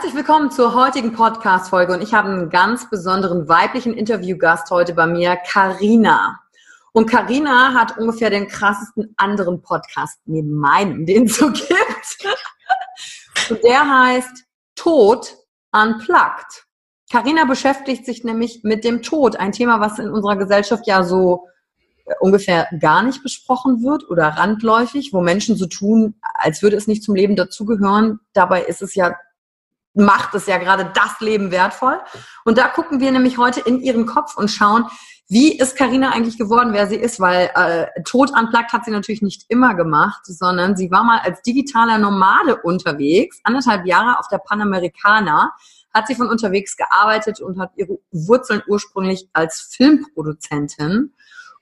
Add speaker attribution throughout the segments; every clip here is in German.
Speaker 1: Herzlich willkommen zur heutigen Podcast-Folge und ich habe einen ganz besonderen weiblichen Interviewgast heute bei mir, Karina. Und Karina hat ungefähr den krassesten anderen Podcast neben meinem, den es so gibt. Und der heißt Tod Unplugged. Karina beschäftigt sich nämlich mit dem Tod, ein Thema, was in unserer Gesellschaft ja so äh, ungefähr gar nicht besprochen wird oder randläufig, wo Menschen so tun, als würde es nicht zum Leben dazugehören. Dabei ist es ja macht es ja gerade das Leben wertvoll. Und da gucken wir nämlich heute in ihren Kopf und schauen, wie ist Karina eigentlich geworden, wer sie ist? Weil äh, Tod anplagt hat sie natürlich nicht immer gemacht, sondern sie war mal als digitaler Nomade unterwegs, anderthalb Jahre auf der Panamericana, hat sie von unterwegs gearbeitet und hat ihre Wurzeln ursprünglich als Filmproduzentin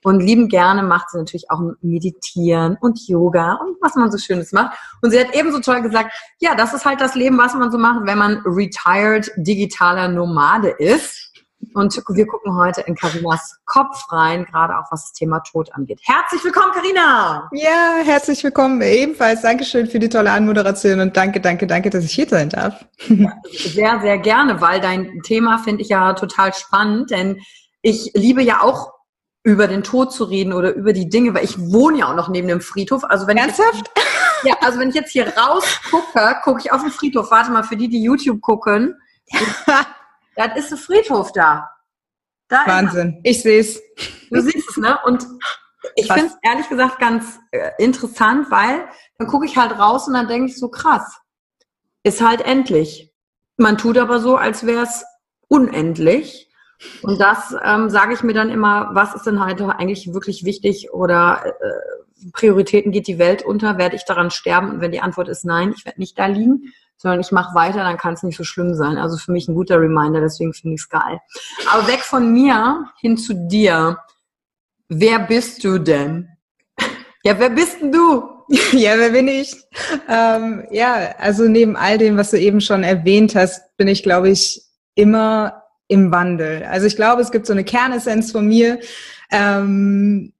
Speaker 1: und lieben gerne macht sie natürlich auch Meditieren und Yoga und was man so Schönes macht. Und sie hat ebenso toll gesagt, ja, das ist halt das Leben, was man so macht, wenn man retired digitaler Nomade ist. Und wir gucken heute in Karinas Kopf rein, gerade auch was das Thema Tod angeht. Herzlich willkommen, Karina.
Speaker 2: Ja, herzlich willkommen ebenfalls. Dankeschön für die tolle Anmoderation und danke, danke, danke, dass ich hier sein darf.
Speaker 1: sehr, sehr gerne, weil dein Thema finde ich ja total spannend, denn ich liebe ja auch über den Tod zu reden oder über die Dinge, weil ich wohne ja auch noch neben dem Friedhof. Also wenn
Speaker 2: Ernsthaft?
Speaker 1: Ich jetzt, ja, also wenn ich jetzt hier raus gucke, gucke ich auf den Friedhof. Warte mal, für die, die YouTube gucken, da ist ein Friedhof da.
Speaker 2: da Wahnsinn. Ich sehe es.
Speaker 1: Du siehst es, ne? Und ich finde es ehrlich gesagt ganz äh, interessant, weil dann gucke ich halt raus und dann denke ich so, krass, ist halt endlich. Man tut aber so, als wäre es unendlich. Und das ähm, sage ich mir dann immer, was ist denn halt eigentlich wirklich wichtig oder äh, Prioritäten geht die Welt unter, werde ich daran sterben? Und wenn die Antwort ist nein, ich werde nicht da liegen, sondern ich mache weiter, dann kann es nicht so schlimm sein. Also für mich ein guter Reminder, deswegen finde ich es geil. Aber weg von mir hin zu dir. Wer bist du denn? Ja, wer bist denn du?
Speaker 2: Ja, wer bin ich? Ähm, ja, also neben all dem, was du eben schon erwähnt hast, bin ich, glaube ich, immer im Wandel. Also ich glaube, es gibt so eine Kernessenz von mir. Ähm,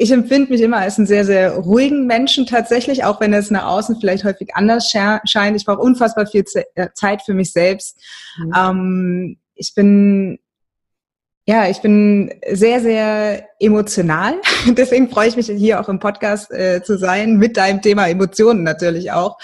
Speaker 2: ich empfinde mich immer als einen sehr, sehr ruhigen Menschen tatsächlich, auch wenn es nach außen vielleicht häufig anders scheint. Ich brauche unfassbar viel äh, Zeit für mich selbst. Mhm. Ähm, ich bin Ja, ich bin sehr, sehr emotional. Deswegen freue ich mich hier auch im Podcast äh, zu sein, mit deinem Thema Emotionen natürlich auch.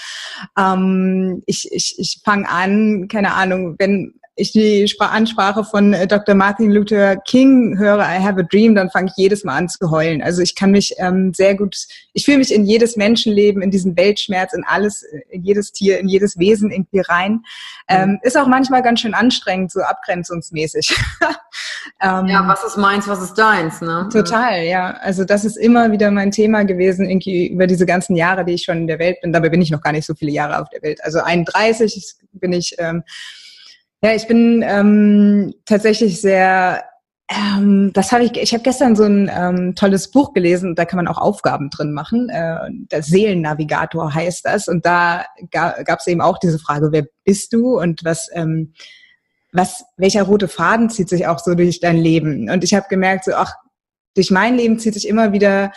Speaker 2: Ähm, ich ich, ich fange an, keine Ahnung, wenn ich die Ansprache von äh, Dr. Martin Luther King höre, I have a dream, dann fange ich jedes Mal an zu heulen. Also ich kann mich ähm, sehr gut, ich fühle mich in jedes Menschenleben, in diesen Weltschmerz, in alles, in jedes Tier, in jedes Wesen irgendwie rein. Ähm, mhm. ist auch manchmal ganz schön anstrengend, so abgrenzungsmäßig.
Speaker 1: ähm, ja, was ist meins, was ist deins, ne?
Speaker 2: Total, ja. Also das ist immer wieder mein Thema gewesen, irgendwie über diese ganzen Jahre, die ich schon in der Welt bin. Dabei bin ich noch gar nicht so viele Jahre auf der Welt. Also 31 bin ich ähm, ja, ich bin ähm, tatsächlich sehr ähm, das habe ich, ich habe gestern so ein ähm, tolles Buch gelesen, da kann man auch Aufgaben drin machen. Äh, der Seelennavigator heißt das. Und da ga, gab es eben auch diese Frage, wer bist du und was, ähm, was, welcher rote Faden zieht sich auch so durch dein Leben? Und ich habe gemerkt, so, ach, durch mein Leben zieht sich immer wieder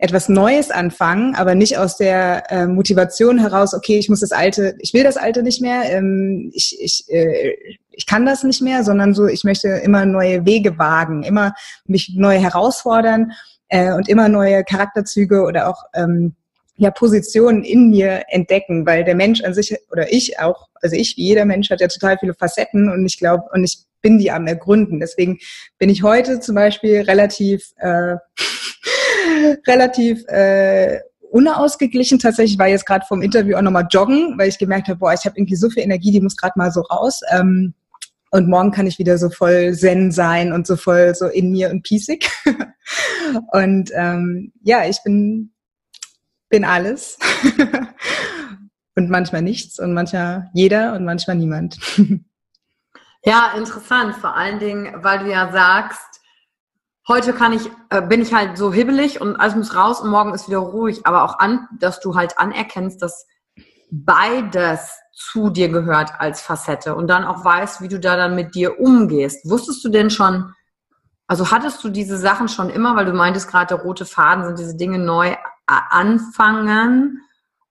Speaker 2: etwas Neues anfangen, aber nicht aus der äh, Motivation heraus, okay, ich muss das Alte, ich will das Alte nicht mehr, ähm, ich, ich, äh, ich kann das nicht mehr, sondern so, ich möchte immer neue Wege wagen, immer mich neu herausfordern äh, und immer neue Charakterzüge oder auch ähm, ja, Positionen in mir entdecken, weil der Mensch an sich oder ich auch, also ich wie jeder Mensch hat ja total viele Facetten und ich glaube, und ich bin die am Ergründen. Deswegen bin ich heute zum Beispiel relativ äh, relativ äh, unausgeglichen. Tatsächlich war jetzt gerade vom Interview auch nochmal joggen, weil ich gemerkt habe, boah, ich habe irgendwie so viel Energie, die muss gerade mal so raus. Ähm, und morgen kann ich wieder so voll zen sein und so voll so in mir und piesig. und ähm, ja, ich bin, bin alles. und manchmal nichts und manchmal jeder und manchmal niemand.
Speaker 1: ja, interessant. Vor allen Dingen, weil du ja sagst, heute kann ich, äh, bin ich halt so hibbelig und alles muss raus und morgen ist wieder ruhig, aber auch an, dass du halt anerkennst, dass beides zu dir gehört als Facette und dann auch weißt, wie du da dann mit dir umgehst. Wusstest du denn schon, also hattest du diese Sachen schon immer, weil du meintest gerade, der rote Faden sind diese Dinge neu anfangen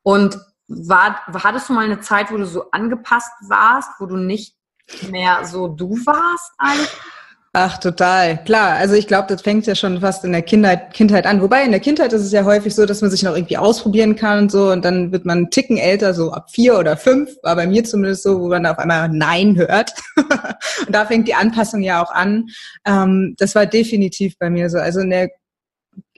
Speaker 1: und war, hattest du mal eine Zeit, wo du so angepasst warst, wo du nicht mehr so du warst eigentlich?
Speaker 2: Ach, total. Klar. Also ich glaube, das fängt ja schon fast in der Kindheit, Kindheit an. Wobei in der Kindheit ist es ja häufig so, dass man sich noch irgendwie ausprobieren kann und so und dann wird man einen Ticken älter, so ab vier oder fünf, war bei mir zumindest so, wo man auf einmal Nein hört. und da fängt die Anpassung ja auch an. Ähm, das war definitiv bei mir so. Also in der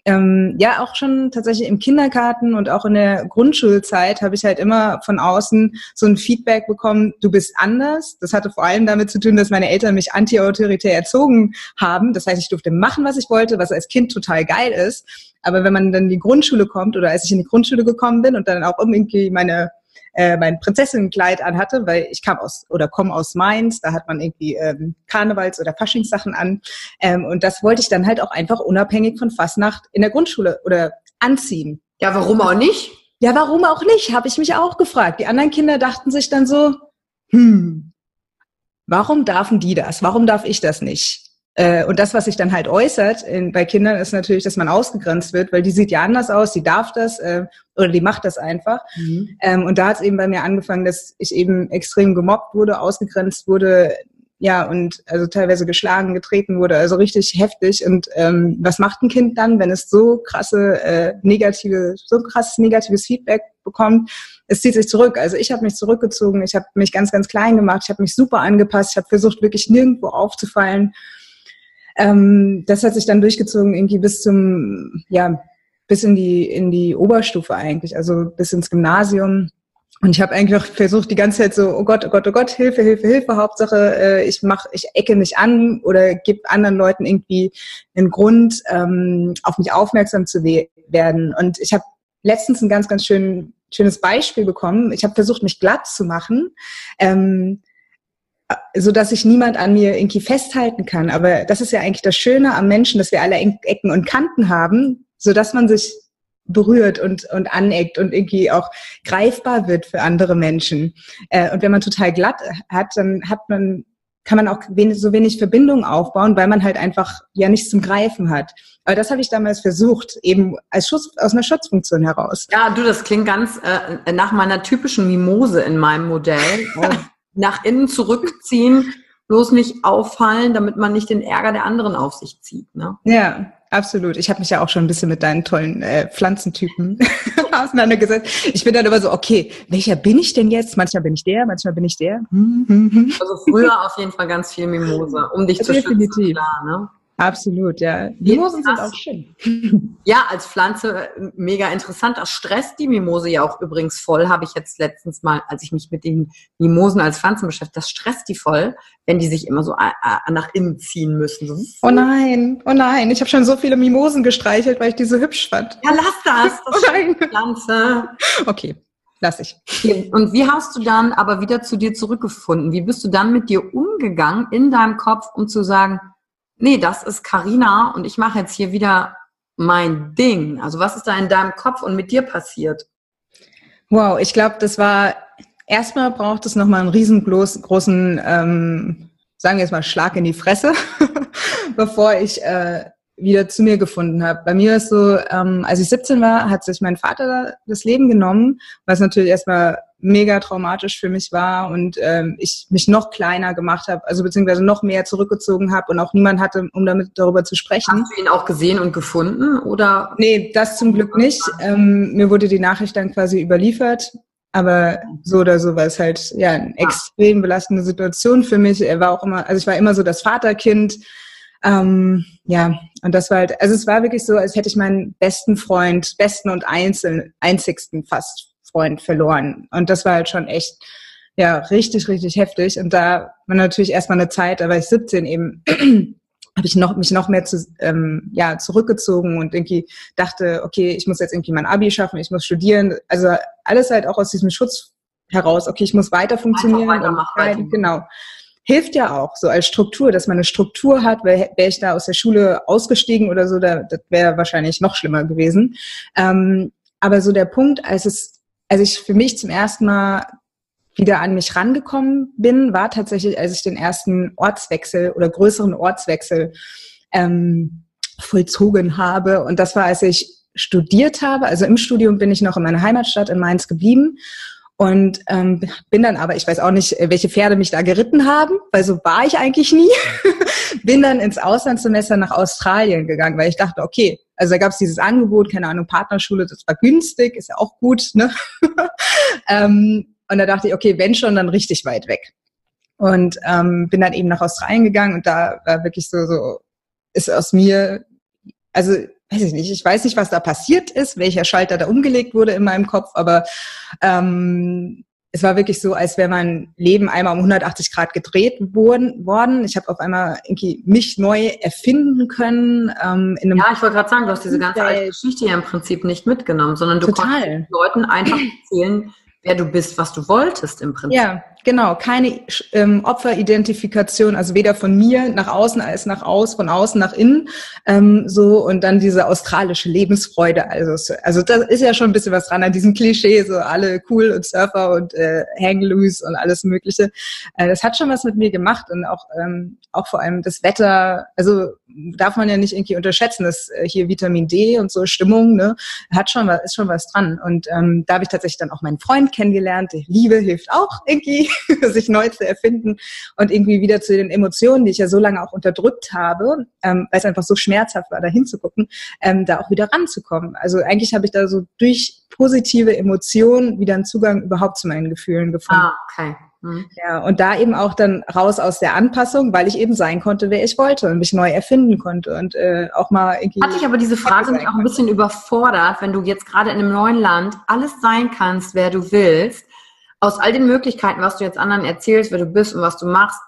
Speaker 2: ähm, ja auch schon tatsächlich im Kindergarten und auch in der Grundschulzeit habe ich halt immer von außen so ein Feedback bekommen, du bist anders. Das hatte vor allem damit zu tun, dass meine Eltern mich anti-autoritär erzogen haben. Das heißt, ich durfte machen, was ich wollte, was als Kind total geil ist. Aber wenn man dann in die Grundschule kommt oder als ich in die Grundschule gekommen bin und dann auch irgendwie meine äh, mein Prinzessinnenkleid anhatte, weil ich kam aus oder komme aus Mainz, da hat man irgendwie ähm, Karnevals- oder Faschingssachen an. Ähm, und das wollte ich dann halt auch einfach unabhängig von Fastnacht in der Grundschule oder anziehen.
Speaker 1: Ja, warum auch nicht?
Speaker 2: Ja, warum auch nicht, habe ich mich auch gefragt. Die anderen Kinder dachten sich dann so, hm, warum dürfen die das? Warum darf ich das nicht? Äh, und das, was sich dann halt äußert in, bei Kindern, ist natürlich, dass man ausgegrenzt wird, weil die sieht ja anders aus, die darf das äh, oder die macht das einfach. Mhm. Ähm, und da hat es eben bei mir angefangen, dass ich eben extrem gemobbt wurde, ausgegrenzt wurde, ja, und also teilweise geschlagen, getreten wurde, also richtig heftig. Und ähm, was macht ein Kind dann, wenn es so krasse äh, negative, so krasses negatives Feedback bekommt? Es zieht sich zurück. Also ich habe mich zurückgezogen, ich habe mich ganz, ganz klein gemacht, ich habe mich super angepasst, ich habe versucht, wirklich nirgendwo aufzufallen. Ähm, das hat sich dann durchgezogen irgendwie bis zum, ja, bis in die, in die Oberstufe eigentlich, also bis ins Gymnasium. Und ich habe eigentlich auch versucht, die ganze Zeit so, oh Gott, oh Gott, oh Gott, Hilfe, Hilfe, Hilfe. Hauptsache, äh, ich mach, ich ecke nicht an oder gebe anderen Leuten irgendwie einen Grund, ähm, auf mich aufmerksam zu we werden. Und ich habe letztens ein ganz, ganz schön, schönes Beispiel bekommen. Ich habe versucht, mich glatt zu machen. Ähm, so dass sich niemand an mir irgendwie festhalten kann. Aber das ist ja eigentlich das Schöne am Menschen, dass wir alle Ecken und Kanten haben, so dass man sich berührt und, und aneckt und irgendwie auch greifbar wird für andere Menschen. Äh, und wenn man total glatt hat, dann hat man, kann man auch wenig, so wenig Verbindung aufbauen, weil man halt einfach ja nichts zum Greifen hat. Aber das habe ich damals versucht, eben als Schutz, aus einer Schutzfunktion heraus.
Speaker 1: Ja, du, das klingt ganz äh, nach meiner typischen Mimose in meinem Modell. nach innen zurückziehen bloß nicht auffallen, damit man nicht den Ärger der anderen auf sich zieht. Ne?
Speaker 2: Ja, absolut. Ich habe mich ja auch schon ein bisschen mit deinen tollen äh, Pflanzentypen auseinandergesetzt. Ich bin dann immer so, okay, welcher bin ich denn jetzt? Manchmal bin ich der, manchmal bin ich der.
Speaker 1: Also früher auf jeden Fall ganz viel Mimose, um dich zu
Speaker 2: Definitiv.
Speaker 1: schützen. Klar, ne?
Speaker 2: Absolut, ja.
Speaker 1: Mimosen
Speaker 2: sind
Speaker 1: auch schön. Ja, als Pflanze äh, mega interessant. Das stresst die Mimose ja auch übrigens voll, habe ich jetzt letztens mal, als ich mich mit den Mimosen als Pflanzen beschäftigt, das stresst die voll, wenn die sich immer so äh, äh, nach innen ziehen müssen.
Speaker 2: Oh nein, oh nein, ich habe schon so viele Mimosen gestreichelt, weil ich die so hübsch fand.
Speaker 1: Ja, lass das. das
Speaker 2: oh nein.
Speaker 1: Pflanze.
Speaker 2: Okay. Lass ich.
Speaker 1: Und wie hast du dann aber wieder zu dir zurückgefunden? Wie bist du dann mit dir umgegangen in deinem Kopf, um zu sagen, nee, das ist Karina und ich mache jetzt hier wieder mein Ding. Also was ist da in deinem Kopf und mit dir passiert?
Speaker 2: Wow, ich glaube, das war erstmal braucht es nochmal einen riesengroßen, ähm, sagen wir jetzt mal, Schlag in die Fresse, bevor ich äh, wieder zu mir gefunden habe. Bei mir ist so, ähm, als ich 17 war, hat sich mein Vater das Leben genommen, was natürlich erstmal mega traumatisch für mich war und ähm, ich mich noch kleiner gemacht habe, also beziehungsweise noch mehr zurückgezogen habe und auch niemand hatte, um damit darüber zu sprechen.
Speaker 1: Hast du ihn auch gesehen und gefunden oder?
Speaker 2: Nee, das zum Glück nicht. Ähm, mir wurde die Nachricht dann quasi überliefert. Aber so oder so war es halt ja eine extrem belastende Situation für mich. Er war auch immer, also ich war immer so das Vaterkind. Ähm, ja, und das war halt, also es war wirklich so, als hätte ich meinen besten Freund, besten und einzeln, einzigsten fast Freund verloren. Und das war halt schon echt, ja, richtig, richtig heftig. Und da war natürlich erstmal eine Zeit, da war ich 17 eben, habe ich noch, mich noch mehr zu, ähm, ja, zurückgezogen und irgendwie dachte, okay, ich muss jetzt irgendwie mein Abi schaffen, ich muss studieren. Also alles halt auch aus diesem Schutz heraus, okay, ich muss weiter funktionieren.
Speaker 1: Weiter, weiter.
Speaker 2: Genau. Hilft ja auch so als Struktur, dass man eine Struktur hat. Wäre wär ich da aus der Schule ausgestiegen oder so, da, das wäre wahrscheinlich noch schlimmer gewesen. Ähm, aber so der Punkt, als es als ich für mich zum ersten Mal wieder an mich rangekommen bin, war tatsächlich, als ich den ersten Ortswechsel oder größeren Ortswechsel ähm, vollzogen habe. Und das war, als ich studiert habe. Also im Studium bin ich noch in meiner Heimatstadt in Mainz geblieben und ähm, bin dann aber, ich weiß auch nicht, welche Pferde mich da geritten haben, weil so war ich eigentlich nie. bin dann ins Auslandssemester nach Australien gegangen, weil ich dachte, okay, also da gab es dieses Angebot, keine Ahnung, Partnerschule, das war günstig, ist ja auch gut. Ne? ähm, und da dachte ich, okay, wenn schon, dann richtig weit weg. Und ähm, bin dann eben nach Australien gegangen und da war wirklich so, so ist aus mir, also weiß ich nicht, ich weiß nicht, was da passiert ist, welcher Schalter da umgelegt wurde in meinem Kopf, aber ähm, es war wirklich so, als wäre mein Leben einmal um 180 Grad gedreht worden. Ich habe auf einmal irgendwie mich neu erfinden können. Ähm,
Speaker 1: in einem ja, ich wollte gerade sagen, du hast diese ganze alte Geschichte ja im Prinzip nicht mitgenommen, sondern du
Speaker 2: Total.
Speaker 1: konntest Leuten einfach erzählen, wer du bist, was du wolltest im Prinzip.
Speaker 2: Ja, genau. Keine ähm, Opferidentifikation, also weder von mir nach außen als nach aus, von außen nach innen. Ähm, so und dann diese australische Lebensfreude. Also, also das ist ja schon ein bisschen was dran an diesem Klischee, so alle cool und Surfer und äh, Hang loose und alles Mögliche. Äh, das hat schon was mit mir gemacht und auch, ähm, auch vor allem das Wetter. Also darf man ja nicht irgendwie unterschätzen, dass äh, hier Vitamin D und so Stimmung, ne, hat schon was, ist schon was dran. Und ähm, da habe ich tatsächlich dann auch meinen Freund kennengelernt. Die Liebe hilft auch irgendwie, sich neu zu erfinden und irgendwie wieder zu den Emotionen, die ich ja so lange auch unterdrückt habe, ähm, weil es einfach so schmerzhaft war, da hinzugucken, ähm, da auch wieder ranzukommen. Also eigentlich habe ich da so durch positive Emotionen wieder einen Zugang überhaupt zu meinen Gefühlen gefunden.
Speaker 1: Ah, okay.
Speaker 2: Mhm. Ja, und da eben auch dann raus aus der Anpassung, weil ich eben sein konnte, wer ich wollte und mich neu erfinden konnte und äh, auch mal irgendwie.
Speaker 1: Hat dich aber diese Frage nicht auch ein bisschen überfordert, wenn du jetzt gerade in einem neuen Land alles sein kannst, wer du willst, aus all den Möglichkeiten, was du jetzt anderen erzählst, wer du bist und was du machst,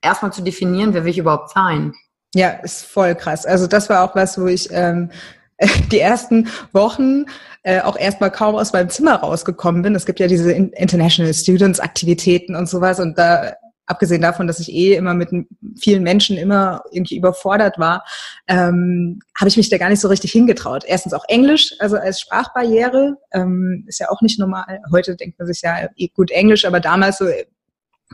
Speaker 1: erstmal zu definieren, wer will ich überhaupt sein?
Speaker 2: Ja, ist voll krass. Also das war auch was, wo ich ähm, die ersten Wochen äh, auch erstmal kaum aus meinem Zimmer rausgekommen bin. Es gibt ja diese International Students Aktivitäten und sowas und da abgesehen davon, dass ich eh immer mit vielen Menschen immer irgendwie überfordert war, ähm, habe ich mich da gar nicht so richtig hingetraut. Erstens auch Englisch, also als Sprachbarriere, ähm, ist ja auch nicht normal. Heute denkt man sich ja eh gut Englisch, aber damals so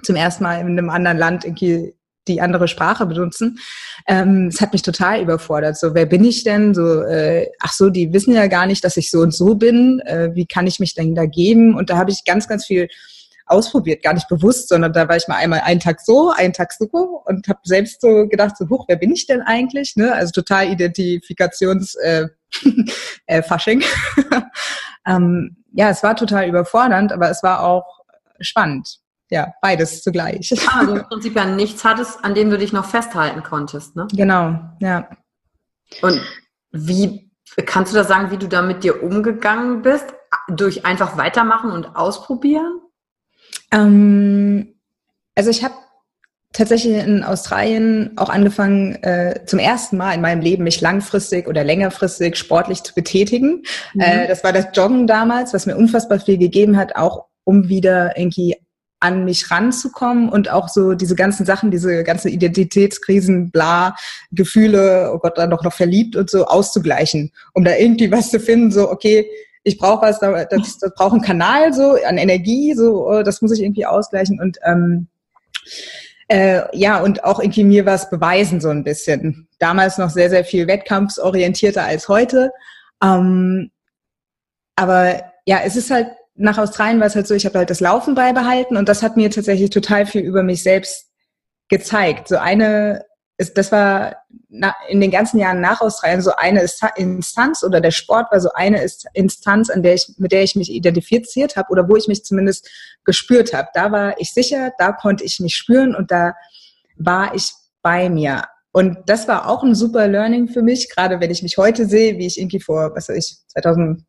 Speaker 2: zum ersten Mal in einem anderen Land irgendwie die andere Sprache benutzen. Ähm, es hat mich total überfordert. So, wer bin ich denn? So, äh, ach so, die wissen ja gar nicht, dass ich so und so bin. Äh, wie kann ich mich denn da geben? Und da habe ich ganz, ganz viel ausprobiert, gar nicht bewusst, sondern da war ich mal einmal einen Tag so, einen Tag so und habe selbst so gedacht, so, huch, wer bin ich denn eigentlich? Ne? Also total Identifikations äh, äh, Fasching. ähm, ja, es war total überfordernd, aber es war auch spannend. Ja, beides zugleich.
Speaker 1: Ah, also im Prinzip ja nichts hattest, an dem du dich noch festhalten konntest, ne?
Speaker 2: Genau, ja.
Speaker 1: Und wie kannst du da sagen, wie du da mit dir umgegangen bist? Durch einfach weitermachen und ausprobieren?
Speaker 2: Ähm, also ich habe tatsächlich in Australien auch angefangen, äh, zum ersten Mal in meinem Leben mich langfristig oder längerfristig sportlich zu betätigen. Mhm. Äh, das war das Joggen damals, was mir unfassbar viel gegeben hat, auch um wieder irgendwie an mich ranzukommen und auch so diese ganzen Sachen, diese ganzen Identitätskrisen, bla, Gefühle, oh Gott, dann doch noch verliebt und so auszugleichen, um da irgendwie was zu finden, so, okay, ich brauche was, das, das braucht einen Kanal so an Energie, so, oh, das muss ich irgendwie ausgleichen und ähm, äh, ja, und auch irgendwie mir was beweisen, so ein bisschen. Damals noch sehr, sehr viel wettkampfsorientierter als heute. Ähm, aber ja, es ist halt nach Australien war es halt so, ich habe halt das Laufen beibehalten und das hat mir tatsächlich total viel über mich selbst gezeigt. So eine, ist, das war in den ganzen Jahren nach Australien so eine Instanz oder der Sport war so eine Instanz, an der ich, mit der ich mich identifiziert habe oder wo ich mich zumindest gespürt habe. Da war ich sicher, da konnte ich mich spüren und da war ich bei mir. Und das war auch ein super Learning für mich, gerade wenn ich mich heute sehe, wie ich irgendwie vor, was weiß ich, 2000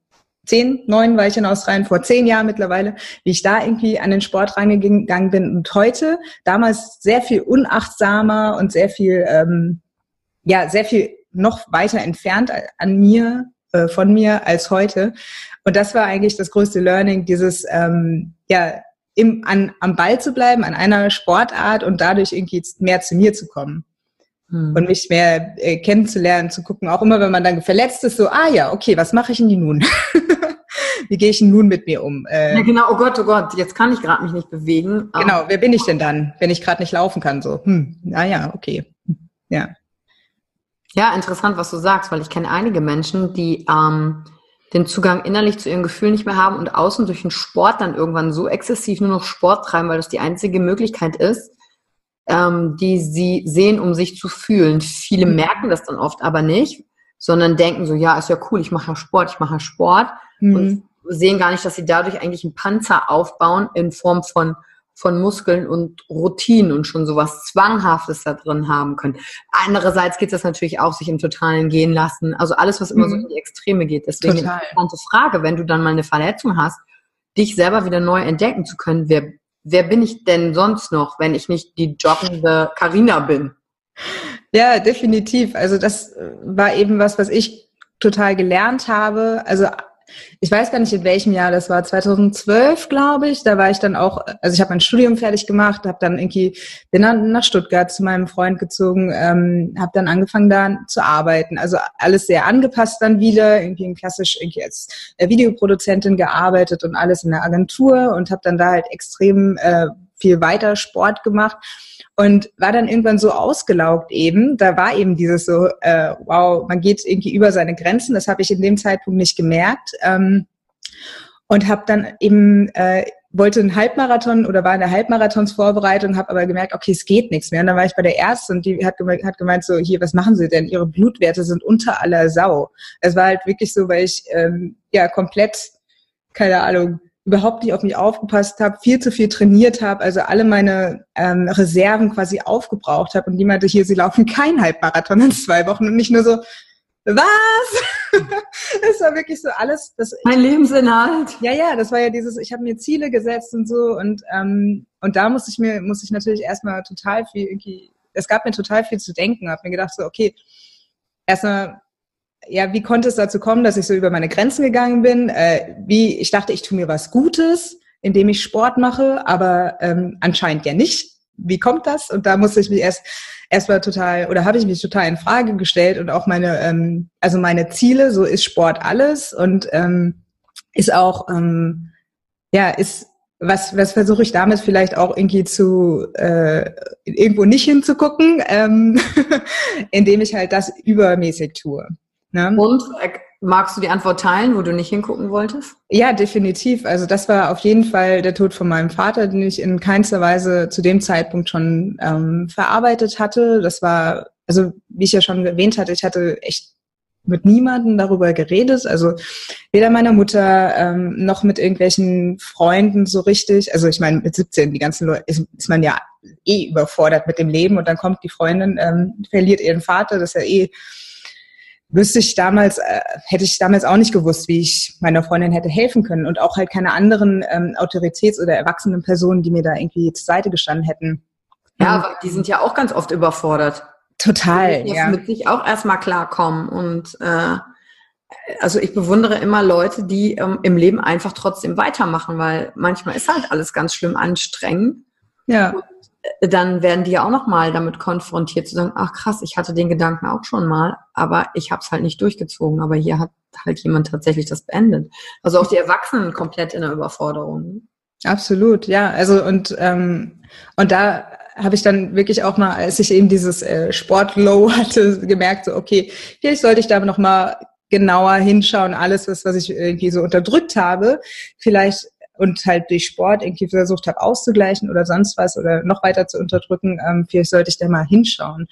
Speaker 2: zehn, neun war ich in Australien, vor zehn Jahren mittlerweile, wie ich da irgendwie an den Sport reingegangen bin und heute, damals sehr viel unachtsamer und sehr viel, ähm, ja, sehr viel noch weiter entfernt an mir, äh, von mir als heute. Und das war eigentlich das größte Learning, dieses, ähm, ja, im, an, am Ball zu bleiben, an einer Sportart und dadurch irgendwie mehr zu mir zu kommen. Hm. Und mich mehr äh, kennenzulernen, zu gucken, auch immer wenn man dann verletzt ist, so, ah ja, okay, was mache ich denn nun? Wie gehe ich denn nun mit mir um?
Speaker 1: Äh, ja, genau, oh Gott, oh Gott, jetzt kann ich gerade mich nicht bewegen.
Speaker 2: Genau, wer bin ich denn dann, wenn ich gerade nicht laufen kann? So, hm, na ja, okay. Ja.
Speaker 1: Ja, interessant, was du sagst, weil ich kenne einige Menschen, die ähm, den Zugang innerlich zu ihren Gefühlen nicht mehr haben und außen durch den Sport dann irgendwann so exzessiv nur noch Sport treiben, weil das die einzige Möglichkeit ist, ähm, die sie sehen, um sich zu fühlen. Viele mhm. merken das dann oft aber nicht, sondern denken so, ja, ist ja cool, ich mache ja Sport, ich mache ja Sport mhm. und sehen gar nicht, dass sie dadurch eigentlich einen Panzer aufbauen in Form von von Muskeln und Routinen und schon sowas Zwanghaftes da drin haben können. Andererseits geht es natürlich auch, sich im Totalen gehen lassen. Also alles, was immer mhm. so in die Extreme geht. Deswegen Total. eine interessante Frage, wenn du dann mal eine Verletzung hast, dich selber wieder neu entdecken zu können, wer wer bin ich denn sonst noch, wenn ich nicht die joggende Karina bin?
Speaker 2: Ja, definitiv. Also das war eben was, was ich total gelernt habe. Also ich weiß gar nicht in welchem Jahr das war, 2012 glaube ich. Da war ich dann auch, also ich habe mein Studium fertig gemacht, habe dann irgendwie bin dann nach Stuttgart zu meinem Freund gezogen, ähm, habe dann angefangen da zu arbeiten. Also alles sehr angepasst dann wieder, irgendwie klassisch irgendwie als äh, Videoproduzentin gearbeitet und alles in der Agentur und habe dann da halt extrem äh, viel weiter Sport gemacht und war dann irgendwann so ausgelaugt eben. Da war eben dieses so, äh, wow, man geht irgendwie über seine Grenzen. Das habe ich in dem Zeitpunkt nicht gemerkt. Ähm, und habe dann eben äh, wollte einen Halbmarathon oder war in der Halbmarathonsvorbereitung, habe aber gemerkt, okay, es geht nichts mehr. Und dann war ich bei der Ärztin und die hat gemeint, hat gemeint so, hier, was machen Sie denn? Ihre Blutwerte sind unter aller Sau. Es war halt wirklich so, weil ich ähm, ja komplett, keine Ahnung, überhaupt nicht auf mich aufgepasst habe, viel zu viel trainiert habe, also alle meine ähm, Reserven quasi aufgebraucht habe und die meinte hier, sie laufen kein Halbmarathon in zwei Wochen und nicht nur so, was? das war wirklich so alles. Das,
Speaker 1: mein Lebensinhalt.
Speaker 2: Ja, ja, das war ja dieses, ich habe mir Ziele gesetzt und so und ähm, und da musste ich mir, musste ich natürlich erstmal total viel irgendwie, es gab mir total viel zu denken, habe mir gedacht so, okay, erstmal ja, wie konnte es dazu kommen, dass ich so über meine Grenzen gegangen bin? Äh, wie ich dachte, ich tue mir was Gutes, indem ich Sport mache, aber ähm, anscheinend ja nicht. Wie kommt das? Und da musste ich mich erst erstmal total oder habe ich mich total in Frage gestellt und auch meine ähm, also meine Ziele. So ist Sport alles und ähm, ist auch ähm, ja ist was, was versuche ich damit vielleicht auch irgendwie zu äh, irgendwo nicht hinzugucken, ähm, indem ich halt das übermäßig tue.
Speaker 1: Ne? Und Magst du die Antwort teilen, wo du nicht hingucken wolltest?
Speaker 2: Ja, definitiv. Also das war auf jeden Fall der Tod von meinem Vater, den ich in keinster Weise zu dem Zeitpunkt schon ähm, verarbeitet hatte. Das war, also wie ich ja schon erwähnt hatte, ich hatte echt mit niemandem darüber geredet. Also weder meiner Mutter ähm, noch mit irgendwelchen Freunden so richtig. Also ich meine, mit 17, die ganzen Leute, ist, ist man ja eh überfordert mit dem Leben und dann kommt die Freundin, ähm, verliert ihren Vater, das ist ja eh wüsste ich damals, äh, hätte ich damals auch nicht gewusst, wie ich meiner Freundin hätte helfen können und auch halt keine anderen ähm, Autoritäts- oder erwachsenen Personen, die mir da irgendwie zur Seite gestanden hätten.
Speaker 1: Ja, aber die sind ja auch ganz oft überfordert.
Speaker 2: Total,
Speaker 1: die ja. mit sich auch erstmal klarkommen und äh, also ich bewundere immer Leute, die ähm, im Leben einfach trotzdem weitermachen, weil manchmal ist halt alles ganz schlimm anstrengend.
Speaker 2: Ja. Und
Speaker 1: dann werden die ja auch nochmal damit konfrontiert zu sagen, ach krass, ich hatte den Gedanken auch schon mal, aber ich habe es halt nicht durchgezogen. Aber hier hat halt jemand tatsächlich das beendet. Also auch die Erwachsenen komplett in der Überforderung.
Speaker 2: Absolut, ja. Also und ähm, und da habe ich dann wirklich auch mal, als ich eben dieses äh, Sportlow hatte, gemerkt, so okay, vielleicht sollte ich da noch mal genauer hinschauen, alles, was, was ich irgendwie so unterdrückt habe, vielleicht und halt durch Sport irgendwie versucht habe auszugleichen oder sonst was oder noch weiter zu unterdrücken, ähm, vielleicht sollte ich da mal hinschauen.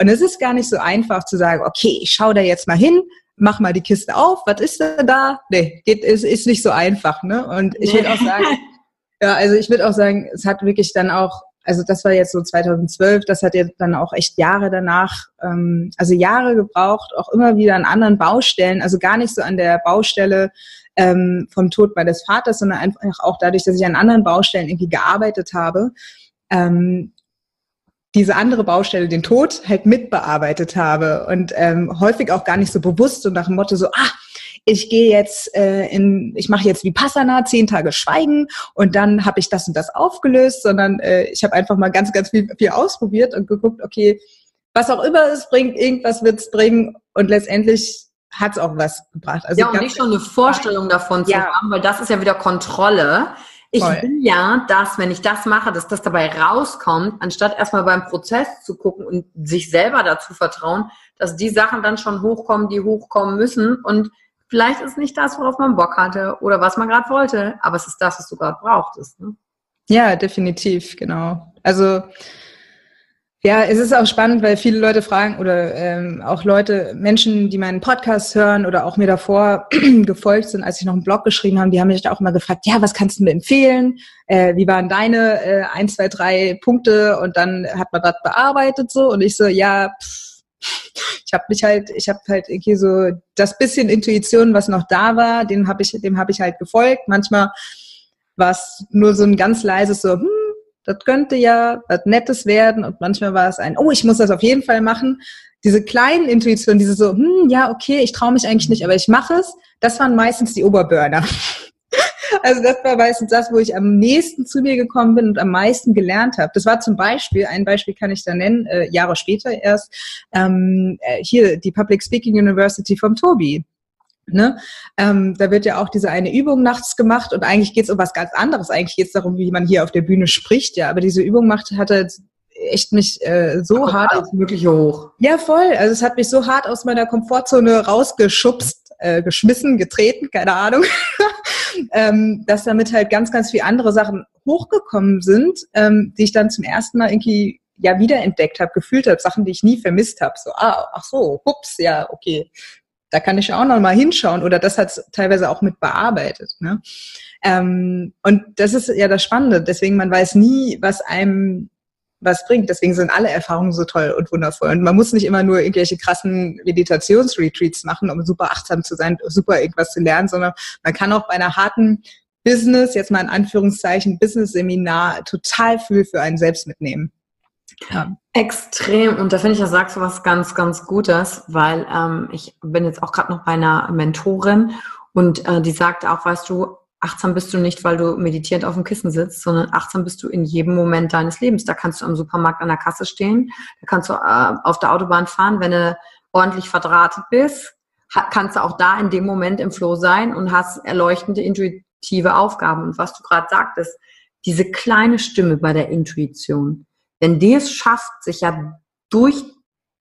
Speaker 2: Und es ist gar nicht so einfach zu sagen, okay, ich schaue da jetzt mal hin, mach mal die Kiste auf, was ist denn da? Nee, geht, ist, ist nicht so einfach, ne? Und ich würde auch sagen, ja, also ich würde auch sagen, es hat wirklich dann auch also das war jetzt so 2012, das hat jetzt dann auch echt Jahre danach, ähm, also Jahre gebraucht, auch immer wieder an anderen Baustellen, also gar nicht so an der Baustelle ähm, vom Tod meines Vaters, sondern einfach auch dadurch, dass ich an anderen Baustellen irgendwie gearbeitet habe, ähm, diese andere Baustelle, den Tod, halt mitbearbeitet habe und ähm, häufig auch gar nicht so bewusst und nach dem Motto so, ah, ich gehe jetzt äh, in, ich mache jetzt wie Passana, zehn Tage Schweigen und dann habe ich das und das aufgelöst, sondern äh, ich habe einfach mal ganz, ganz viel, viel ausprobiert und geguckt, okay, was auch immer es bringt, irgendwas wird es bringen und letztendlich hat es auch was gebracht.
Speaker 1: Also ja, und nicht schon eine Vorstellung davon zu ja. haben, weil das ist ja wieder Kontrolle. Ich Voll. will ja, dass, wenn ich das mache, dass das dabei rauskommt, anstatt erstmal beim Prozess zu gucken und sich selber dazu vertrauen, dass die Sachen dann schon hochkommen, die hochkommen müssen und Vielleicht ist nicht das, worauf man Bock hatte oder was man gerade wollte, aber es ist das, was du gerade brauchtest. Ne?
Speaker 2: Ja, definitiv, genau. Also ja, es ist auch spannend, weil viele Leute fragen oder ähm, auch Leute, Menschen, die meinen Podcast hören oder auch mir davor gefolgt sind, als ich noch einen Blog geschrieben habe, die haben mich auch immer gefragt, ja, was kannst du mir empfehlen? Äh, wie waren deine äh, ein, zwei, drei Punkte? Und dann hat man das bearbeitet so und ich so, ja, pff, ich habe mich halt, ich habe halt irgendwie so das bisschen Intuition, was noch da war, dem habe ich, dem habe ich halt gefolgt. Manchmal war es nur so ein ganz leises so, hm, das könnte ja was Nettes werden und manchmal war es ein, oh, ich muss das auf jeden Fall machen. Diese kleinen Intuitionen, diese so, hm, ja, okay, ich traue mich eigentlich nicht, aber ich mache es, das waren meistens die Oberburner. Also das war meistens das, wo ich am nächsten zu mir gekommen bin und am meisten gelernt habe. Das war zum Beispiel, ein Beispiel kann ich da nennen, äh, Jahre später erst, ähm, äh, hier die Public Speaking University vom Tobi. Ne? Ähm, da wird ja auch diese eine Übung nachts gemacht und eigentlich geht es um was ganz anderes. Eigentlich geht es darum, wie man hier auf der Bühne spricht, ja. Aber diese Übung macht, hatte echt mich äh, so Ach, hart
Speaker 1: alles mögliche hoch.
Speaker 2: Ja, voll. Also es hat mich so hart aus meiner Komfortzone rausgeschubst, äh, geschmissen, getreten, keine Ahnung, ähm, dass damit halt ganz, ganz viele andere Sachen hochgekommen sind, ähm, die ich dann zum ersten Mal irgendwie ja wiederentdeckt habe, gefühlt habe, Sachen, die ich nie vermisst habe. So, ah, ach so, hups, ja, okay, da kann ich auch noch mal hinschauen oder das hat teilweise auch mit bearbeitet. Ne? Ähm, und das ist ja das Spannende. Deswegen man weiß nie, was einem was bringt. Deswegen sind alle Erfahrungen so toll und wundervoll. Und man muss nicht immer nur irgendwelche krassen Meditationsretreats machen, um super achtsam zu sein, super irgendwas zu lernen, sondern man kann auch bei einer harten Business, jetzt mal in Anführungszeichen, Business-Seminar total viel für einen selbst mitnehmen.
Speaker 1: Ja. Extrem. Und da finde ich, da sagst du was ganz, ganz Gutes, weil ähm, ich bin jetzt auch gerade noch bei einer Mentorin und äh, die sagt auch, weißt du, achtsam bist du nicht, weil du meditierend auf dem Kissen sitzt, sondern achtsam bist du in jedem Moment deines Lebens. Da kannst du am Supermarkt an der Kasse stehen, da kannst du äh, auf der Autobahn fahren, wenn du ordentlich verdrahtet bist, kannst du auch da in dem Moment im Flow sein und hast erleuchtende, intuitive Aufgaben. Und was du gerade sagtest, diese kleine Stimme bei der Intuition, wenn die es schafft, sich ja durch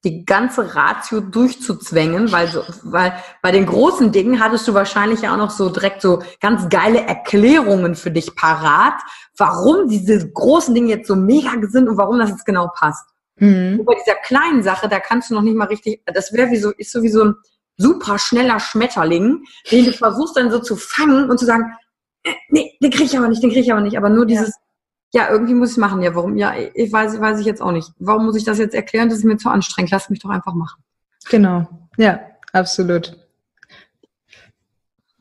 Speaker 1: die ganze Ratio durchzuzwängen, weil so, weil bei den großen Dingen hattest du wahrscheinlich ja auch noch so direkt so ganz geile Erklärungen für dich parat, warum diese großen Dinge jetzt so mega sind und warum das jetzt genau passt. Mhm. Und bei dieser kleinen Sache, da kannst du noch nicht mal richtig, das wäre wie so, ist so wie so ein super schneller Schmetterling, den du versuchst dann so zu fangen und zu sagen, äh, nee, den kriege ich aber nicht, den kriege ich aber nicht, aber nur dieses, ja, irgendwie muss ich machen. Ja, warum? Ja, ich weiß, weiß ich jetzt auch nicht. Warum muss ich das jetzt erklären? Das ist mir zu anstrengend. Lass mich doch einfach machen.
Speaker 2: Genau. Ja, absolut.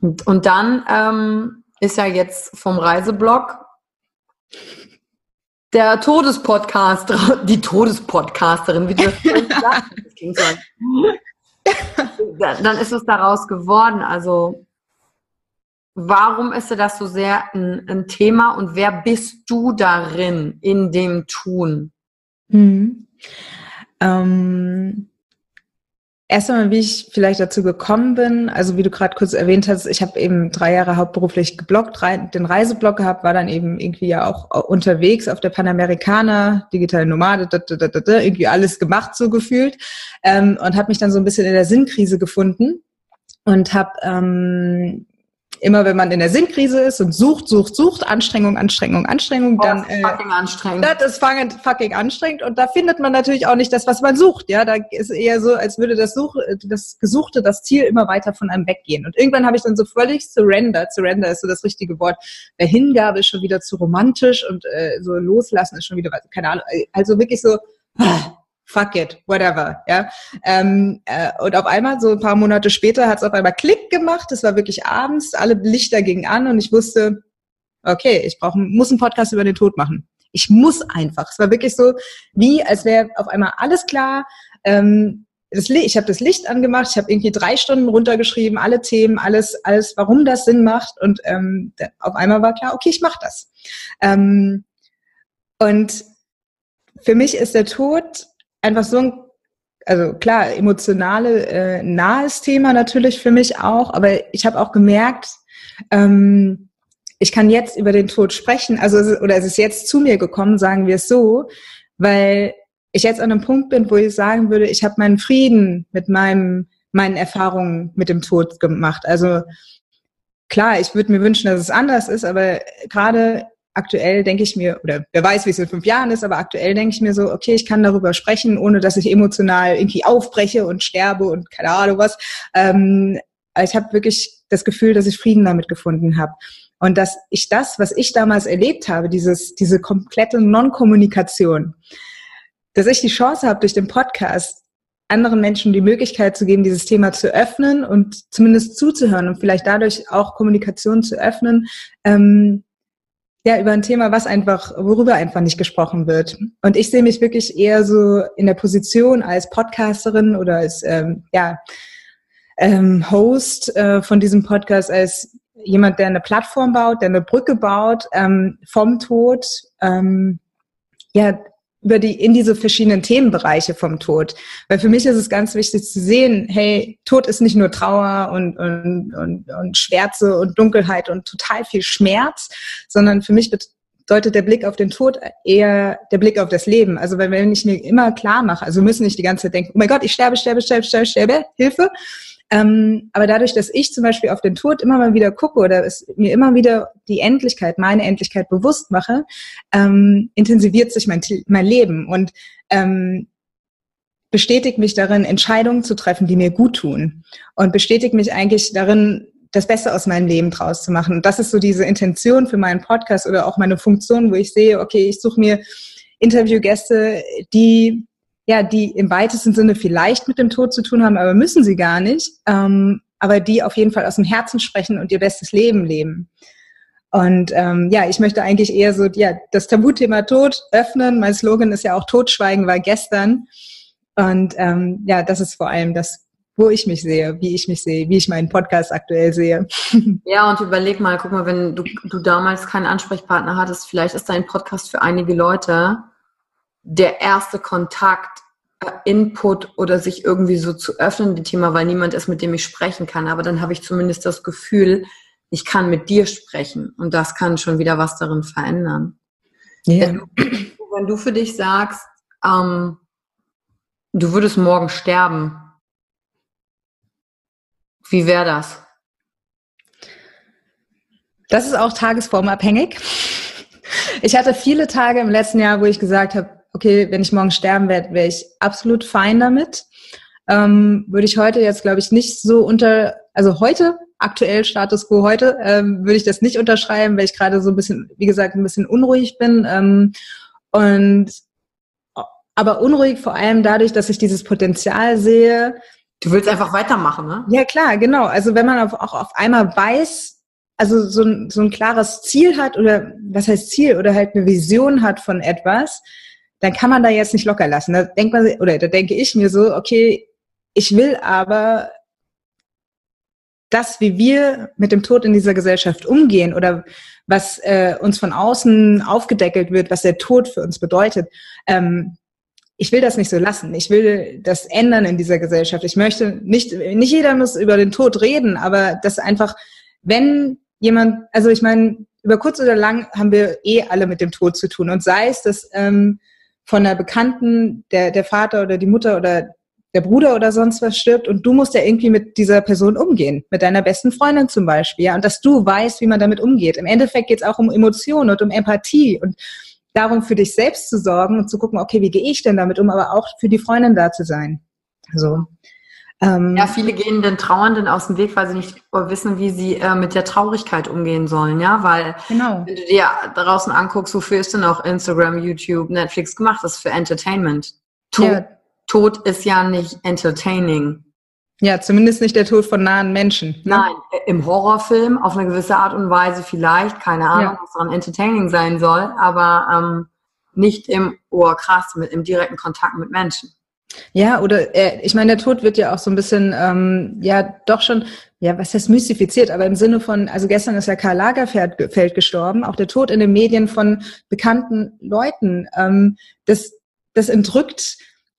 Speaker 1: Und, dann ähm, ist ja jetzt vom Reiseblog der Todespodcast, die Todespodcasterin, wie du das klingt so. Dann ist es daraus geworden. Also Warum ist dir das so sehr ein, ein, Thema und wer bist du darin, in dem Tun? Hm.
Speaker 2: Ähm, erst einmal, wie ich vielleicht dazu gekommen bin, also wie du gerade kurz erwähnt hast, ich habe eben drei Jahre hauptberuflich geblockt, den Reiseblog gehabt, war dann eben irgendwie ja auch unterwegs auf der Panamericana, digitale Nomade, irgendwie alles gemacht so gefühlt ähm, und habe mich dann so ein bisschen in der Sinnkrise gefunden und habe ähm, immer wenn man in der Sinnkrise ist und sucht, sucht, sucht, Anstrengung, Anstrengung, Anstrengung,
Speaker 1: oh, dann das ist fucking äh, anstrengend.
Speaker 2: Das ist fucking, fucking anstrengend und da findet man natürlich auch nicht das, was man sucht. Ja, da ist eher so, als würde das Such, das Gesuchte, das Ziel immer weiter von einem weggehen. Und irgendwann habe ich dann so völlig surrender. Surrender ist so das richtige Wort. Der Hingabe ist schon wieder zu romantisch und äh, so loslassen ist schon wieder, keine Ahnung, also wirklich so. Ah, fuck it, whatever, ja. Ähm, äh, und auf einmal, so ein paar Monate später, hat es auf einmal Klick gemacht. Es war wirklich abends, alle Lichter gingen an und ich wusste, okay, ich brauche, muss einen Podcast über den Tod machen. Ich muss einfach. Es war wirklich so, wie als wäre auf einmal alles klar. Ähm, das, ich habe das Licht angemacht, ich habe irgendwie drei Stunden runtergeschrieben, alle Themen, alles, alles, warum das Sinn macht. Und ähm, auf einmal war klar, okay, ich mache das. Ähm, und für mich ist der Tod einfach so ein, also klar, emotionale, äh, nahes Thema natürlich für mich auch, aber ich habe auch gemerkt, ähm, ich kann jetzt über den Tod sprechen, also oder es ist jetzt zu mir gekommen, sagen wir es so, weil ich jetzt an einem Punkt bin, wo ich sagen würde, ich habe meinen Frieden mit meinem meinen Erfahrungen mit dem Tod gemacht. Also klar, ich würde mir wünschen, dass es anders ist, aber gerade aktuell denke ich mir, oder wer weiß, wie es in fünf Jahren ist, aber aktuell denke ich mir so, okay, ich kann darüber sprechen, ohne dass ich emotional irgendwie aufbreche und sterbe und keine Ahnung was. Ähm, ich habe wirklich das Gefühl, dass ich Frieden damit gefunden habe. Und dass ich das, was ich damals erlebt habe, dieses, diese komplette Non-Kommunikation, dass ich die Chance habe, durch den Podcast anderen Menschen die Möglichkeit zu geben, dieses Thema zu öffnen und zumindest zuzuhören und vielleicht dadurch auch Kommunikation zu öffnen, ähm, ja, über ein Thema, was einfach, worüber einfach nicht gesprochen wird. Und ich sehe mich wirklich eher so in der Position als Podcasterin oder als ähm, ja, ähm, Host äh, von diesem Podcast als jemand, der eine Plattform baut, der eine Brücke baut ähm, vom Tod, ähm, ja, über die, in diese verschiedenen Themenbereiche vom Tod. Weil für mich ist es ganz wichtig zu sehen, hey, Tod ist nicht nur Trauer und, und, und, und Schwärze und Dunkelheit und total viel Schmerz, sondern für mich bedeutet der Blick auf den Tod eher der Blick auf das Leben. Also wenn ich mir immer klar mache, also müssen nicht die ganze Zeit denken, oh mein Gott, ich sterbe, sterbe, sterbe, sterbe, sterbe, Hilfe, ähm, aber dadurch, dass ich zum Beispiel auf den Tod immer mal wieder gucke oder es mir immer wieder die Endlichkeit, meine Endlichkeit bewusst mache, ähm, intensiviert sich mein, mein Leben und ähm, bestätigt mich darin, Entscheidungen zu treffen, die mir gut tun und bestätigt mich eigentlich darin, das Beste aus meinem Leben draus zu machen. Und das ist so diese Intention für meinen Podcast oder auch meine Funktion, wo ich sehe, okay, ich suche mir Interviewgäste, die ja, die im weitesten Sinne vielleicht mit dem Tod zu tun haben, aber müssen sie gar nicht, ähm, aber die auf jeden Fall aus dem Herzen sprechen und ihr bestes Leben leben. Und ähm, ja, ich möchte eigentlich eher so ja, das Tabuthema Tod öffnen. Mein Slogan ist ja auch Totschweigen war gestern. Und ähm, ja, das ist vor allem das, wo ich mich sehe, wie ich mich sehe, wie ich meinen Podcast aktuell sehe.
Speaker 1: Ja, und überleg mal, guck mal, wenn du, du damals keinen Ansprechpartner hattest, vielleicht ist dein Podcast für einige Leute der erste Kontakt, äh, Input oder sich irgendwie so zu öffnen, die Thema, weil niemand ist, mit dem ich sprechen kann. Aber dann habe ich zumindest das Gefühl, ich kann mit dir sprechen und das kann schon wieder was darin verändern. Yeah. Wenn, du, wenn, du, für dich sagst, ähm, du würdest morgen sterben. Wie wäre das?
Speaker 2: Das ist auch tagesformabhängig. Ich hatte viele Tage im letzten Jahr, wo ich gesagt habe, okay, wenn ich morgen sterben werde, wäre ich absolut fein damit. Ähm, würde ich heute jetzt, glaube ich, nicht so unter, also heute, aktuell Status quo heute, ähm, würde ich das nicht unterschreiben, weil ich gerade so ein bisschen, wie gesagt, ein bisschen unruhig bin. Ähm, und aber unruhig vor allem dadurch, dass ich dieses Potenzial sehe.
Speaker 1: Du willst einfach weitermachen, ne?
Speaker 2: Ja, klar, genau. Also wenn man auch auf einmal weiß, also so ein, so ein klares Ziel hat oder was heißt Ziel oder halt eine Vision hat von etwas, dann kann man da jetzt nicht locker lassen. Da denkt man, oder da denke ich mir so, okay, ich will aber das, wie wir mit dem Tod in dieser Gesellschaft umgehen oder was äh, uns von außen aufgedeckelt wird, was der Tod für uns bedeutet, ähm, ich will das nicht so lassen. Ich will das ändern in dieser Gesellschaft. Ich möchte nicht, nicht jeder muss über den Tod reden, aber das einfach, wenn jemand, also ich meine, über kurz oder lang haben wir eh alle mit dem Tod zu tun. Und sei es, dass ähm, von einer Bekannten der, der Vater oder die Mutter oder der Bruder oder sonst was stirbt und du musst ja irgendwie mit dieser Person umgehen, mit deiner besten Freundin zum Beispiel, ja, und dass du weißt, wie man damit umgeht. Im Endeffekt geht es auch um Emotionen und um Empathie und darum, für dich selbst zu sorgen und zu gucken, okay, wie gehe ich denn damit um, aber auch für die Freundin da zu sein. So.
Speaker 1: Ähm, ja, viele gehen den Trauernden aus dem Weg, weil sie nicht wissen, wie sie äh, mit der Traurigkeit umgehen sollen, ja, weil genau. wenn du dir draußen anguckst, wofür ist denn auch Instagram, YouTube, Netflix gemacht? Das ist für Entertainment. Tod, ja. Tod ist ja nicht entertaining.
Speaker 2: Ja, zumindest nicht der Tod von nahen Menschen.
Speaker 1: Ne? Nein, im Horrorfilm auf eine gewisse Art und Weise vielleicht, keine Ahnung, ja. was daran entertaining sein soll, aber ähm, nicht im, oh krass, mit im direkten Kontakt mit Menschen.
Speaker 2: Ja, oder äh, ich meine, der Tod wird ja auch so ein bisschen, ähm, ja, doch schon, ja, was heißt mystifiziert, aber im Sinne von, also gestern ist ja Karl Lagerfeld gestorben, auch der Tod in den Medien von bekannten Leuten, ähm, das, das entrückt